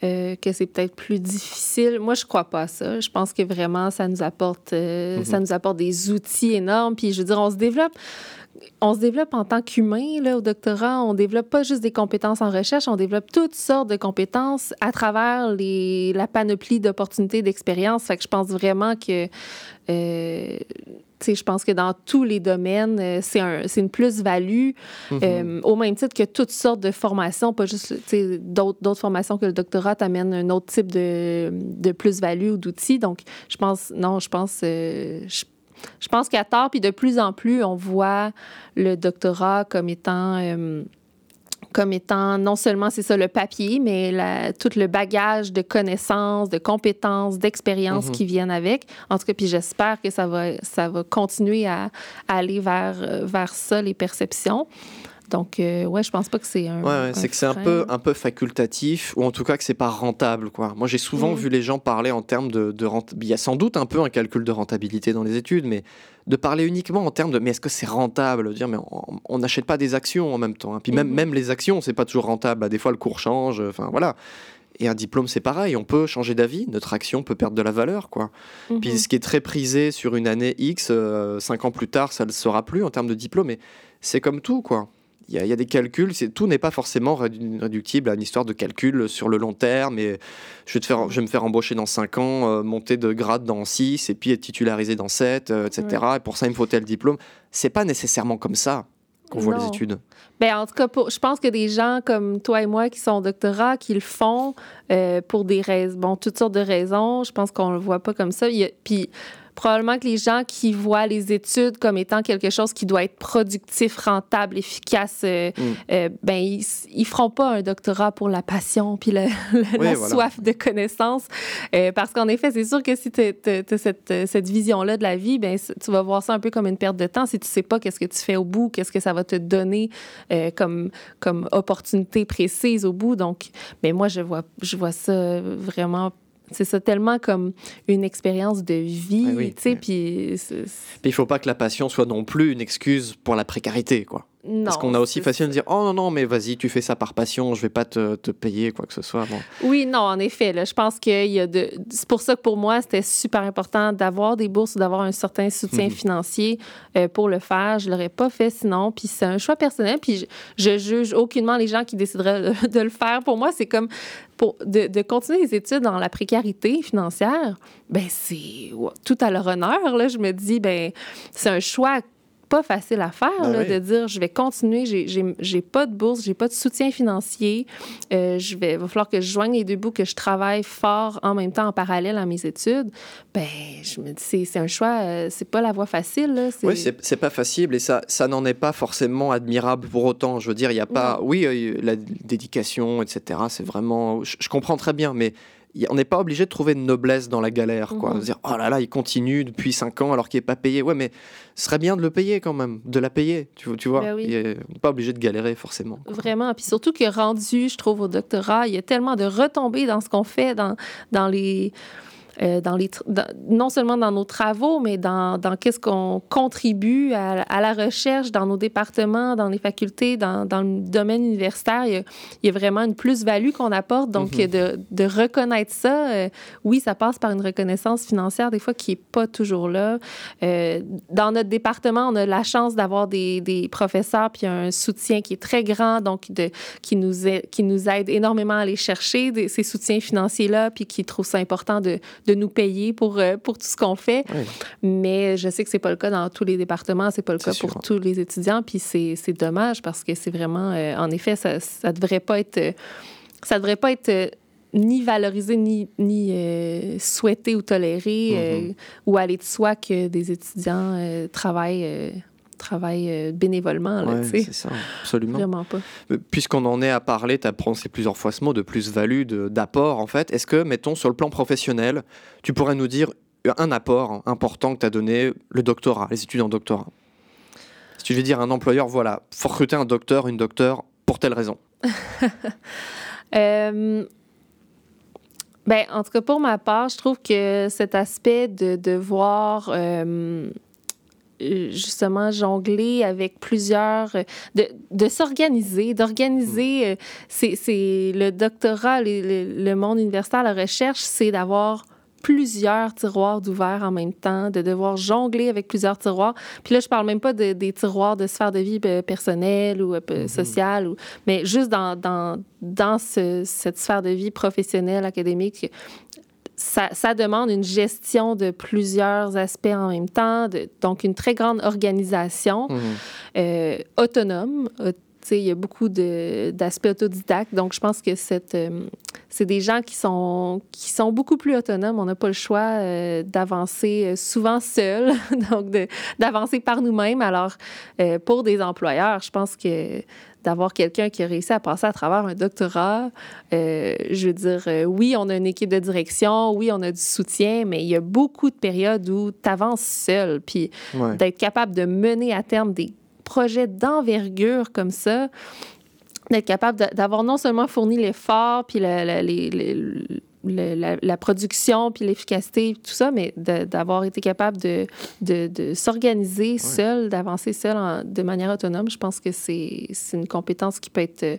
euh, que c'est peut-être plus difficile, moi, je crois pas à ça. Je pense que vraiment, ça nous apporte, euh, mm -hmm. ça nous apporte des outils énormes. Puis, je veux dire, on se développe on se développe en tant qu'humain là, au doctorat. On développe pas juste des compétences en recherche, on développe toutes sortes de compétences à travers les, la panoplie d'opportunités, d'expériences. Fait que je pense vraiment que euh, je pense que dans tous les domaines, euh, c'est un, une plus-value, -hmm. euh, au même titre que toutes sortes de formations, pas juste d'autres formations que le doctorat t'amène un autre type de, de plus-value ou d'outils. Donc, je pense, non, je pense, euh, je je pense qu'à tort, puis de plus en plus, on voit le doctorat comme étant, euh, comme étant non seulement, c'est ça, le papier, mais la, tout le bagage de connaissances, de compétences, d'expériences mm -hmm. qui viennent avec. En tout cas, puis j'espère que ça va, ça va continuer à, à aller vers, vers ça, les perceptions. Donc, euh, ouais, je pense pas que c'est un. Ouais, ouais c'est que c'est un peu, un peu facultatif, ou en tout cas que c'est pas rentable, quoi. Moi, j'ai souvent mmh. vu les gens parler en termes de, de rentabilité. Il y a sans doute un peu un calcul de rentabilité dans les études, mais de parler uniquement en termes de mais est-ce que c'est rentable? Dire mais on n'achète pas des actions en même temps hein. puis même, mmh. même les actions c'est pas toujours rentable bah, des fois le cours change enfin voilà et un diplôme, c'est pareil, on peut changer d'avis, notre action peut perdre de la valeur. Quoi. Mmh. Puis ce qui est très prisé sur une année X, euh, cinq ans plus tard, ça ne le sera plus en termes de diplôme. Mais c'est comme tout, quoi il y, y, a des calculs, tout n'est pas forcément réductible à une histoire de calcul sur le long terme. Et je vais, te faire, je vais me faire embaucher dans 5 ans, euh, monter de grade dans 6, et puis être titularisé dans 7, euh, etc. Ouais. Et pour ça, il me faut tel diplôme. C'est pas nécessairement comme ça qu'on voit les études. Ben, en tout cas, pour, je pense que des gens comme toi et moi qui sont doctorats, qui le font euh, pour des raisons, bon, toutes sortes de raisons, je pense qu'on le voit pas comme ça. Il y a, puis probablement que les gens qui voient les études comme étant quelque chose qui doit être productif, rentable, efficace, euh, mm. euh, ben ils, ils feront pas un doctorat pour la passion puis la, la, oui, la voilà. soif de connaissance. Euh, parce qu'en effet, c'est sûr que si tu as cette, cette vision-là de la vie, ben tu vas voir ça un peu comme une perte de temps si tu sais pas qu'est-ce que tu fais au bout, qu'est-ce que ça va te donner euh, comme, comme opportunité précise au bout. Donc, mais moi, je vois, je vois ça vraiment c'est ça tellement comme une expérience de vie, oui, tu sais, oui. puis... il faut pas que la passion soit non plus une excuse pour la précarité, quoi. Non, Parce qu'on a aussi facile de dire Oh non, non, mais vas-y, tu fais ça par passion, je vais pas te, te payer quoi que ce soit. Bon. Oui, non, en effet. Là, je pense qu'il y a de. C'est pour ça que pour moi, c'était super important d'avoir des bourses, d'avoir un certain soutien mmh. financier euh, pour le faire. Je l'aurais pas fait sinon. Puis c'est un choix personnel. Puis je, je, juge aucunement les gens qui décideraient de le faire. Pour moi, c'est comme pour de, de, continuer les études dans la précarité financière. Ben c'est tout à leur honneur. Là, je me dis, ben c'est un choix pas facile à faire, Ben là, oui. de dire je vais continuer, j'ai- pas de bourse, j'ai pas de soutien financier, euh, je vais, va falloir que je joigne les deux bouts, que je travaille fort en même temps en parallèle à mes études. Ben, je me dis, c'est un choix, euh, c'est pas la voie facile. Là, Oui, c'est pas facile et ça, ça n'en est pas forcément admirable pour autant. Je veux dire, il y a pas. Oui, euh, la dédication, etc. C'est vraiment. Je, je comprends très bien, mais on n'est pas obligé de trouver de noblesse dans la galère, quoi. De dire, oh là là, il continue depuis 5 ans alors qu'il n'est pas payé. Ouais, mais ce serait bien de le payer quand même, de la payer, tu, vois- tu vois. Ben oui. On n'est pas obligé de galérer forcément. quoi. Vraiment. Puis surtout que rendu, je trouve, au doctorat, il y a tellement de retombées dans ce qu'on fait, dans, dans les. Euh, dans les tr- dans- non seulement dans nos travaux, mais dans, dans qu'est-ce qu'on contribue à, à la recherche dans nos départements, dans les facultés, dans, dans le domaine universitaire. Il y a, il y a vraiment une plus-value qu'on apporte. Donc, Mhm. de, de reconnaître ça, euh, oui, ça passe par une reconnaissance financière, des fois, qui n'est pas toujours là. Euh, dans notre département, on a la chance d'avoir des, des professeurs puis un soutien qui est très grand, donc de, qui, nous aide, qui nous aide énormément à aller chercher des- ces soutiens financiers-là, puis qui trouvent ça important de, de nous payer pour, euh, pour tout ce qu'on fait. Oui. Mais je sais que c'est pas le cas dans tous les départements, c'est pas le cas sûr. pour tous les étudiants, puis c'est dommage parce que c'est vraiment, euh, en effet, ça, ça devrait pas être, euh, ça devrait pas être ni valorisé ni, ni euh, souhaité ou toléré euh, ou aller de soi que des étudiants travaillent, euh, travaillent euh, bénévolement, là, Ouais, c'est ça, absolument. Vraiment pas. Euh, Puisqu'on en est à parler, tu as prononcé plusieurs fois ce mot de plus-value, de- d'apport en fait. Est-ce que, mettons, sur le plan professionnel, tu pourrais nous dire un apport important que tu as donné, le doctorat, les études en doctorat? Si tu veux dire à un employeur, voilà, faut recruter un docteur, une docteure, pour telle raison. Euh, ben, en tout cas, pour ma part, je trouve que cet aspect de devoir euh, justement jongler avec plusieurs, euh, de, de s'organiser, d'organiser, euh, c'est c'est le doctorat, le, le monde universitaire, la recherche, c'est d'avoir plusieurs tiroirs d'ouverts en même temps, de devoir jongler avec plusieurs tiroirs. Puis là, je parle même pas de- des tiroirs de sphère de vie euh, personnelle ou euh, Mhm. sociale, ou, mais juste dans, dans, dans ce- cette sphère de vie professionnelle, académique, ça, ça demande une gestion de plusieurs aspects en même temps, de- donc une très grande organisation Mhm. euh, autonome. Euh, il y a beaucoup d'aspects autodidactes. Donc, je pense que euh, c'est des gens qui sont, qui sont beaucoup plus autonomes. On n'a pas le choix euh, d'avancer euh, souvent seul, donc d'avancer par nous-mêmes. Alors, euh, pour des employeurs, je pense que d'avoir quelqu'un qui a réussi à passer à travers un doctorat, euh, je veux dire, euh, oui, on a une équipe de direction, oui, on a du soutien, mais il y a beaucoup de périodes où tu avances seul. Puis, Ouais. d'être capable de mener à terme des projets d'envergure comme ça, d'être capable d'avoir non seulement fourni l'effort, puis la, la- les- les- le- la- la production, puis l'efficacité, tout ça, mais d'avoir été capable de, de, de s'organiser seul, d'avancer seul en- de manière autonome, je pense que c'est une compétence qui peut être euh,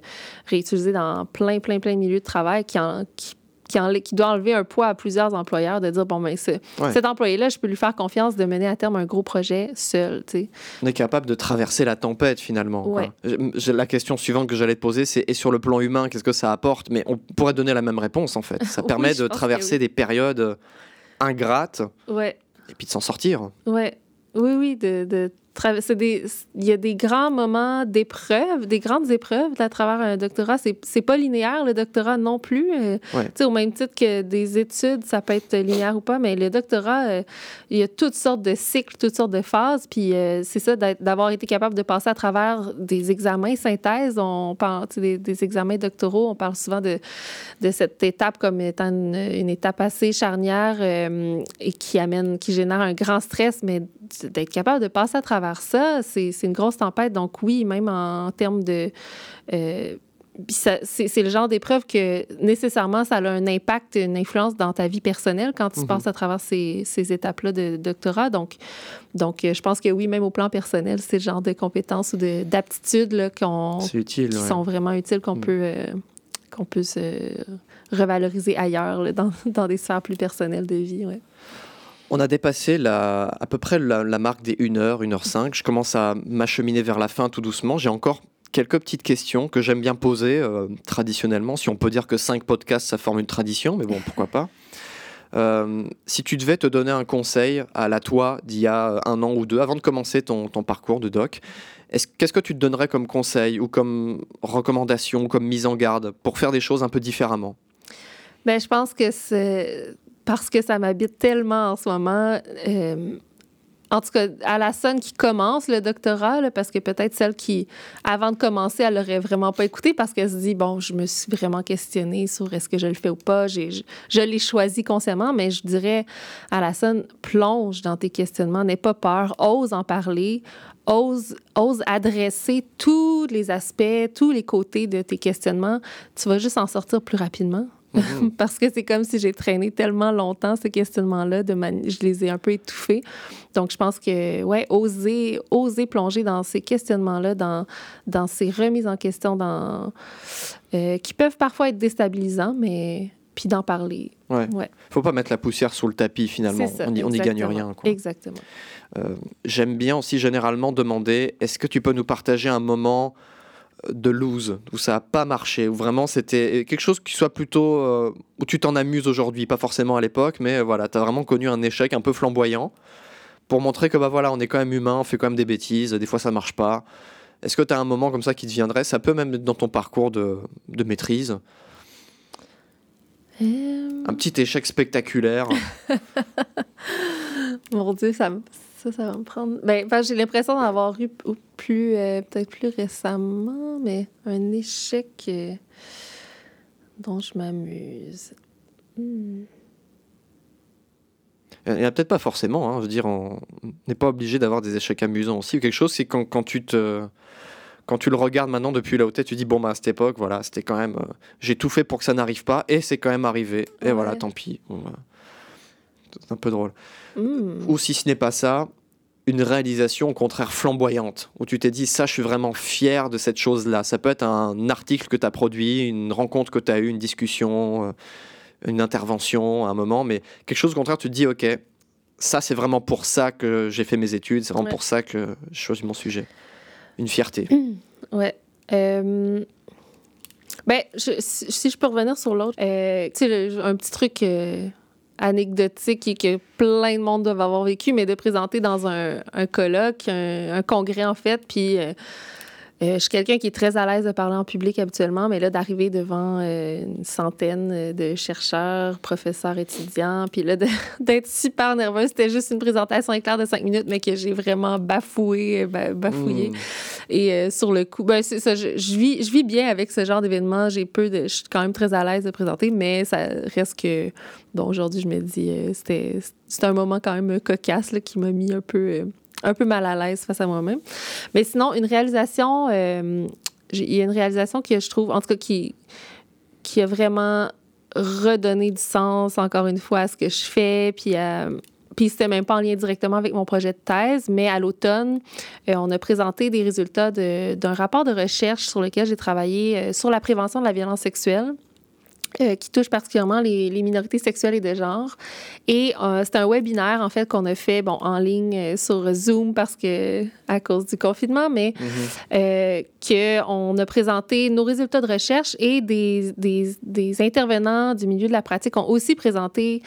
réutilisée dans plein, plein, plein de milieux de travail, qui, en- qui, qui, doit enlever un poids à plusieurs employeurs, de dire, bon, ben, ce- Ouais. cet employé-là, je peux lui faire confiance de mener à terme un gros projet seul, tu sais. On est capable de traverser la tempête finalement. Ouais. Je- La question suivante que j'allais te poser, c'est et sur le plan humain, qu'est-ce que ça apporte? Mais on pourrait donner la même réponse en fait. Ça Oui, permet de traverser oui. des périodes euh, ingrates Ouais. et puis de s'en sortir. Ouais. Oui, oui, de, de. Il y a des grands moments d'épreuves, des grandes épreuves à travers un doctorat. C'est, c'est pas linéaire, le doctorat non plus. Euh, Ouais. Au même titre que des études, ça peut être linéaire ou pas, mais le doctorat, euh, il y a toutes sortes de cycles, toutes sortes de phases. Puis euh, c'est ça, d'avoir été capable de passer à travers des examens synthèse. On parle, des, des examens doctoraux, on parle souvent de, de cette étape comme étant une, une étape assez charnière et qui amène, qui génère un grand stress, mais d'être capable de passer à travers ça, c'est une grosse tempête. Donc oui, même en, termes de... euh, c'est le genre d'épreuve que nécessairement ça a un impact, une influence dans ta vie personnelle quand tu Mhm. passes à travers ces, ces étapes-là de doctorat. Donc, donc euh, je pense que oui, même au plan personnel, c'est le genre de compétences ou de- d'aptitudes utile. qui ouais. sont vraiment utiles qu'on Mm. peut, euh, qu'on peut se revaloriser ailleurs, là, dans, dans des sphères plus personnelles de vie. Ouais. On a dépassé à peu près la, marque des 1 heure, 1 heure 5. Je commence à m'acheminer vers la fin tout doucement. J'ai encore quelques petites questions que j'aime bien poser euh, traditionnellement. Si on peut dire que 5 podcasts, ça forme une tradition, mais bon, pourquoi pas. si tu devais te donner un conseil à la toi d'il y a un an ou deux, avant de commencer ton, parcours de doc, Qu'est-ce que tu te donnerais comme conseil ou comme recommandation ou comme mise en garde pour faire des choses un peu différemment? Bien, je pense que c'est parce que ça m'habite tellement en ce moment. Euh, en tout cas, à la sonne qui commence le doctorat, parce que peut-être celle qui, avant de commencer, elle l'aurait vraiment pas écouté parce qu'elle se dit, bon, je me suis vraiment questionnée sur est-ce que je le fais ou pas. Je, je l'ai choisi consciemment, mais je dirais à la sonne, plonge dans tes questionnements, n'aie pas peur, ose en parler, ose, ose adresser tous les aspects, tous les côtés de tes questionnements. Tu vas juste en sortir plus rapidement. Mhm. Parce que c'est comme si j'ai traîné tellement longtemps ces questionnements-là, de je les ai un peu étouffés. Donc, je pense que, ouais, oser, oser plonger dans ces questionnements-là, dans, dans ces remises en question, dans, euh, qui peuvent parfois être déstabilisants, mais puis d'en parler. Ouais. ouais. Faut pas mettre la poussière sous le tapis finalement. on n'y gagne rien. Quoi. Exactement. Euh, j'aime bien aussi généralement demander est-ce que tu peux nous partager un moment de lose, où ça n'a pas marché, où vraiment c'était quelque chose qui soit plutôt euh, où tu t'en amuses aujourd'hui, pas forcément à l'époque, mais voilà, tu as vraiment connu un échec un peu flamboyant pour montrer que bah voilà, on est quand même humain, on fait quand même des bêtises, des fois ça marche pas. Est-ce que tu as un moment comme ça qui te viendrait? Ça peut même être dans ton parcours de, de maîtrise. Euh. Un petit échec spectaculaire. Mon Dieu, ça ça, ça va me prendre. Ben, j'ai l'impression d'en avoir eu plus, euh, peut-être plus récemment, mais un échec euh, dont je m'amuse. Hmm. Il n'y a peut-être pas forcément, hein, je veux dire, on n'est pas obligé d'avoir des échecs amusants aussi. Ou quelque chose, c'est quand, quand, tu te, quand tu le regardes maintenant depuis là haut tu dis, bon, bah, à cette époque, voilà, c'était quand même. Euh, j'ai tout fait pour que ça n'arrive pas, et c'est quand même arrivé. Et voilà, tant pis. C'est un peu drôle. Hmm. Ou si ce n'est pas ça, une réalisation au contraire flamboyante, où tu t'es dit, ça, je suis vraiment fier de cette chose-là. Ça peut être un article que tu as produit, une rencontre que tu as eue, une discussion, euh, une intervention, un moment, mais quelque chose au contraire, tu te dis, OK, ça, c'est vraiment pour ça que j'ai fait mes études, c'est vraiment pour ça que j'ai choisi mon sujet. Une fierté. Ouais. Euh... Ben, si je peux revenir sur l'autre, euh, tu sais, un petit truc euh, anecdotique et que plein de monde doivent avoir vécu, mais de présenter dans un, colloque, un, congrès en fait, puis euh, euh, je suis quelqu'un qui est très à l'aise de parler en public habituellement, mais là, d'arriver devant euh, une centaine de chercheurs, professeurs, étudiants, puis là, d'être super nerveuse, c'était juste une présentation éclair de cinq minutes, mais que j'ai vraiment bafoué, bafouillé. Hmm. Et sur le coup, ben, ça, je, vis, je vis bien avec ce genre d'événement. J'ai peu de. Je suis quand même très à l'aise de présenter, mais ça reste que. Bon, aujourd'hui, je me dis, c'était un moment quand même cocasse là, qui m'a mis un peu un peu mal à l'aise face à moi-même. Mais sinon, une réalisation, euh, il y a une réalisation que je trouve, en tout cas, qui, qui a vraiment redonné du sens, encore une fois, à ce que je fais, puis euh, puis c'était même pas en lien directement avec mon projet de thèse, mais à l'automne, euh, on a présenté des résultats d'un rapport de recherche sur lequel j'ai travaillé sur la prévention de la violence sexuelle. Euh, qui touche particulièrement les, les, minorités sexuelles et de genre. Et euh, c'est un webinaire, en fait, qu'on a fait bon, en ligne euh, sur Zoom parce que, à cause du confinement, mais mm qu'on a présenté nos résultats de recherche et des, des, des, intervenants du milieu de la pratique ont aussi présenté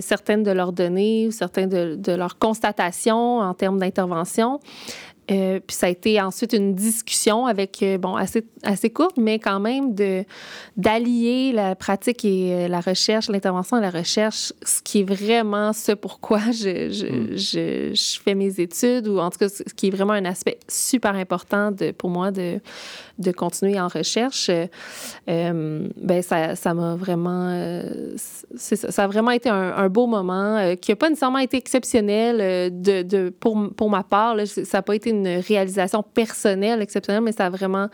certaines de leurs données ou certaines de, de leurs constatations en termes d'intervention. Euh, puis ça a été ensuite une discussion avec, euh, bon, assez, assez courte, mais quand même de, d'allier la pratique et euh, la recherche, l'intervention et la recherche, ce qui est vraiment ce pourquoi je, je, mm. je, je, fais mes études, ou en tout cas, ce qui est vraiment un aspect super important de, pour moi de, de continuer en recherche. Euh, ben ça, ça m'a vraiment... ça, ça, a vraiment été un, un beau moment qui n'a pas nécessairement été exceptionnel de, de, pour, pour ma part. Là, ça n'a pas été une une réalisation personnelle exceptionnelle, mais ça a vraiment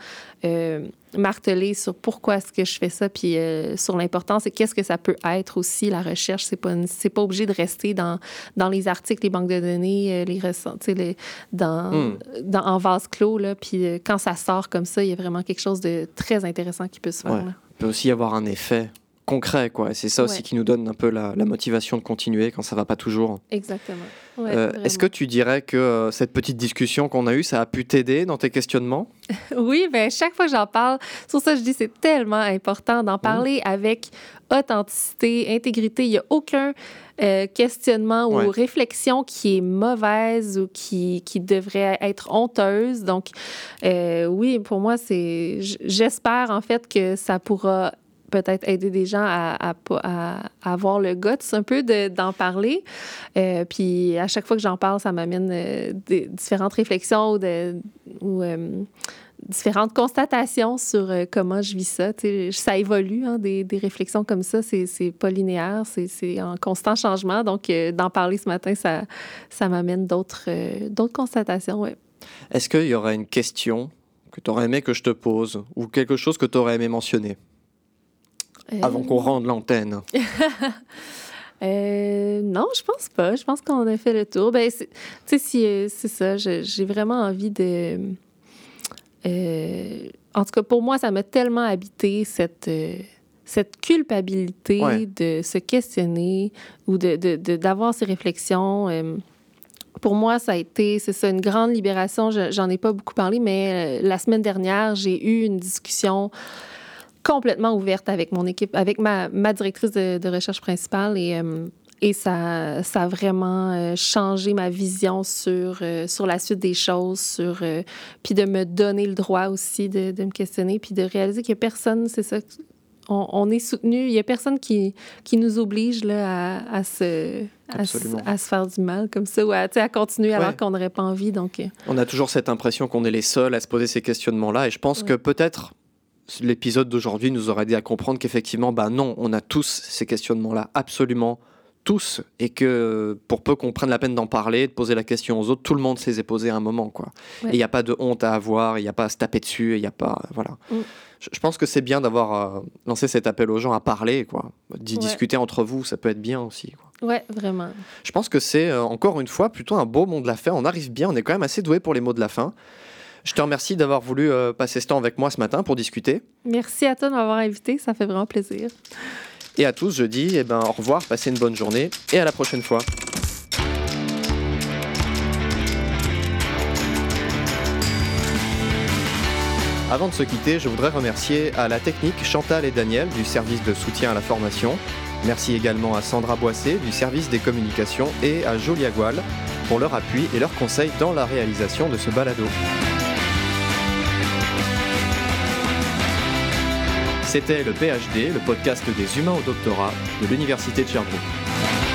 euh, martelé sur pourquoi est-ce que je fais ça, puis euh, sur l'importance et qu'est-ce que ça peut être aussi, la recherche. C'est pas, c'est pas obligé de rester dans, dans les articles, les banques de données, euh, les ressentis, les, dans, hmm. dans, en vase clos. Là, puis quand ça sort comme ça, il y a vraiment quelque chose de très intéressant qui peut se faire. Il peut aussi y avoir un effet concret, quoi. Et c'est ça aussi qui nous donne un peu la, motivation de continuer quand ça va pas toujours. Exactement. Euh, est-ce que tu dirais que euh, cette petite discussion qu'on a eue, ça a pu t'aider dans tes questionnements? oui, ben chaque fois que j'en parle, sur ça, je dis c'est tellement important d'en mmh. parler avec authenticité, intégrité. Il n'y a aucun euh, questionnement ou réflexion qui est mauvaise ou qui, qui devrait être honteuse. Donc, oui, pour moi, c'est. J'espère en fait que ça pourra peut-être aider des gens à, avoir le guts un peu d'en parler. Euh, puis à chaque fois que j'en parle, ça m'amène euh, différentes réflexions ou, euh, différentes constatations sur comment je vis ça. ça évolue, hein, des, réflexions comme ça. C'est pas linéaire, c'est en constant changement. Donc, d'en parler ce matin, ça, m'amène d'autres constatations. Est-ce qu'il y aurait une question que tu aurais aimé que je te pose ou quelque chose que tu aurais aimé mentionner? Avant qu'on rende l'antenne? Euh, non, je pense pas. Je pense qu'on a fait le tour. Ben, tu sais, si, euh, c'est ça. J'ai vraiment envie de. Euh, en tout cas, pour moi, ça m'a tellement habité cette, cette culpabilité de se questionner ou d'avoir de, de, ces réflexions. pour moi, ça a été, c'est ça, une grande libération. J'en ai pas beaucoup parlé, mais la semaine dernière, j'ai eu une discussion complètement ouverte avec mon équipe, avec ma, ma directrice de, recherche principale et, euh, et ça, ça a vraiment euh, changé ma vision sur, euh, sur la suite des choses, sur, puis de me donner le droit aussi de, de me questionner, puis de réaliser qu'il n'y a personne, c'est ça, on, on, est soutenu, il n'y a personne qui, qui nous oblige là, à, à se, à, se faire du mal comme ça ou à, à continuer alors qu'on n'aurait pas envie. Donc... On a toujours cette impression qu'on est les seuls à se poser ces questionnements-là et je pense que peut-être l'épisode d'aujourd'hui nous aurait aidé à comprendre qu'effectivement, bah non, on a tous ces questionnements-là, absolument tous, et que pour peu qu'on prenne la peine d'en parler, de poser la question aux autres, tout le monde s'est posé à un moment, quoi. Et il n'y a pas de honte à avoir, il n'y a pas à se taper dessus, il n'y a pas, voilà. Mm. Je, pense que c'est bien d'avoir euh, lancé cet appel aux gens à parler, quoi, d'y discuter entre vous, ça peut être bien aussi. Quoi. Ouais, vraiment. Je pense que c'est euh, encore une fois plutôt un beau mot de la fin. On arrive bien, on est quand même assez doué pour les mots de la fin. Je te remercie d'avoir voulu euh, passer ce temps avec moi ce matin pour discuter. Merci à toi de m'avoir invité, ça fait vraiment plaisir. Et à tous, je dis eh ben, au revoir, passez une bonne journée et à la prochaine fois. Avant de se quitter, je voudrais remercier à la technique Chantal et Daniel du service de soutien à la formation. Merci également à Sandra Boissé du service des communications et à Jolia Goual pour leur appui et leurs conseils dans la réalisation de ce balado. C'était le PhD, le podcast des humains au doctorat de l'Université de Sherbrooke.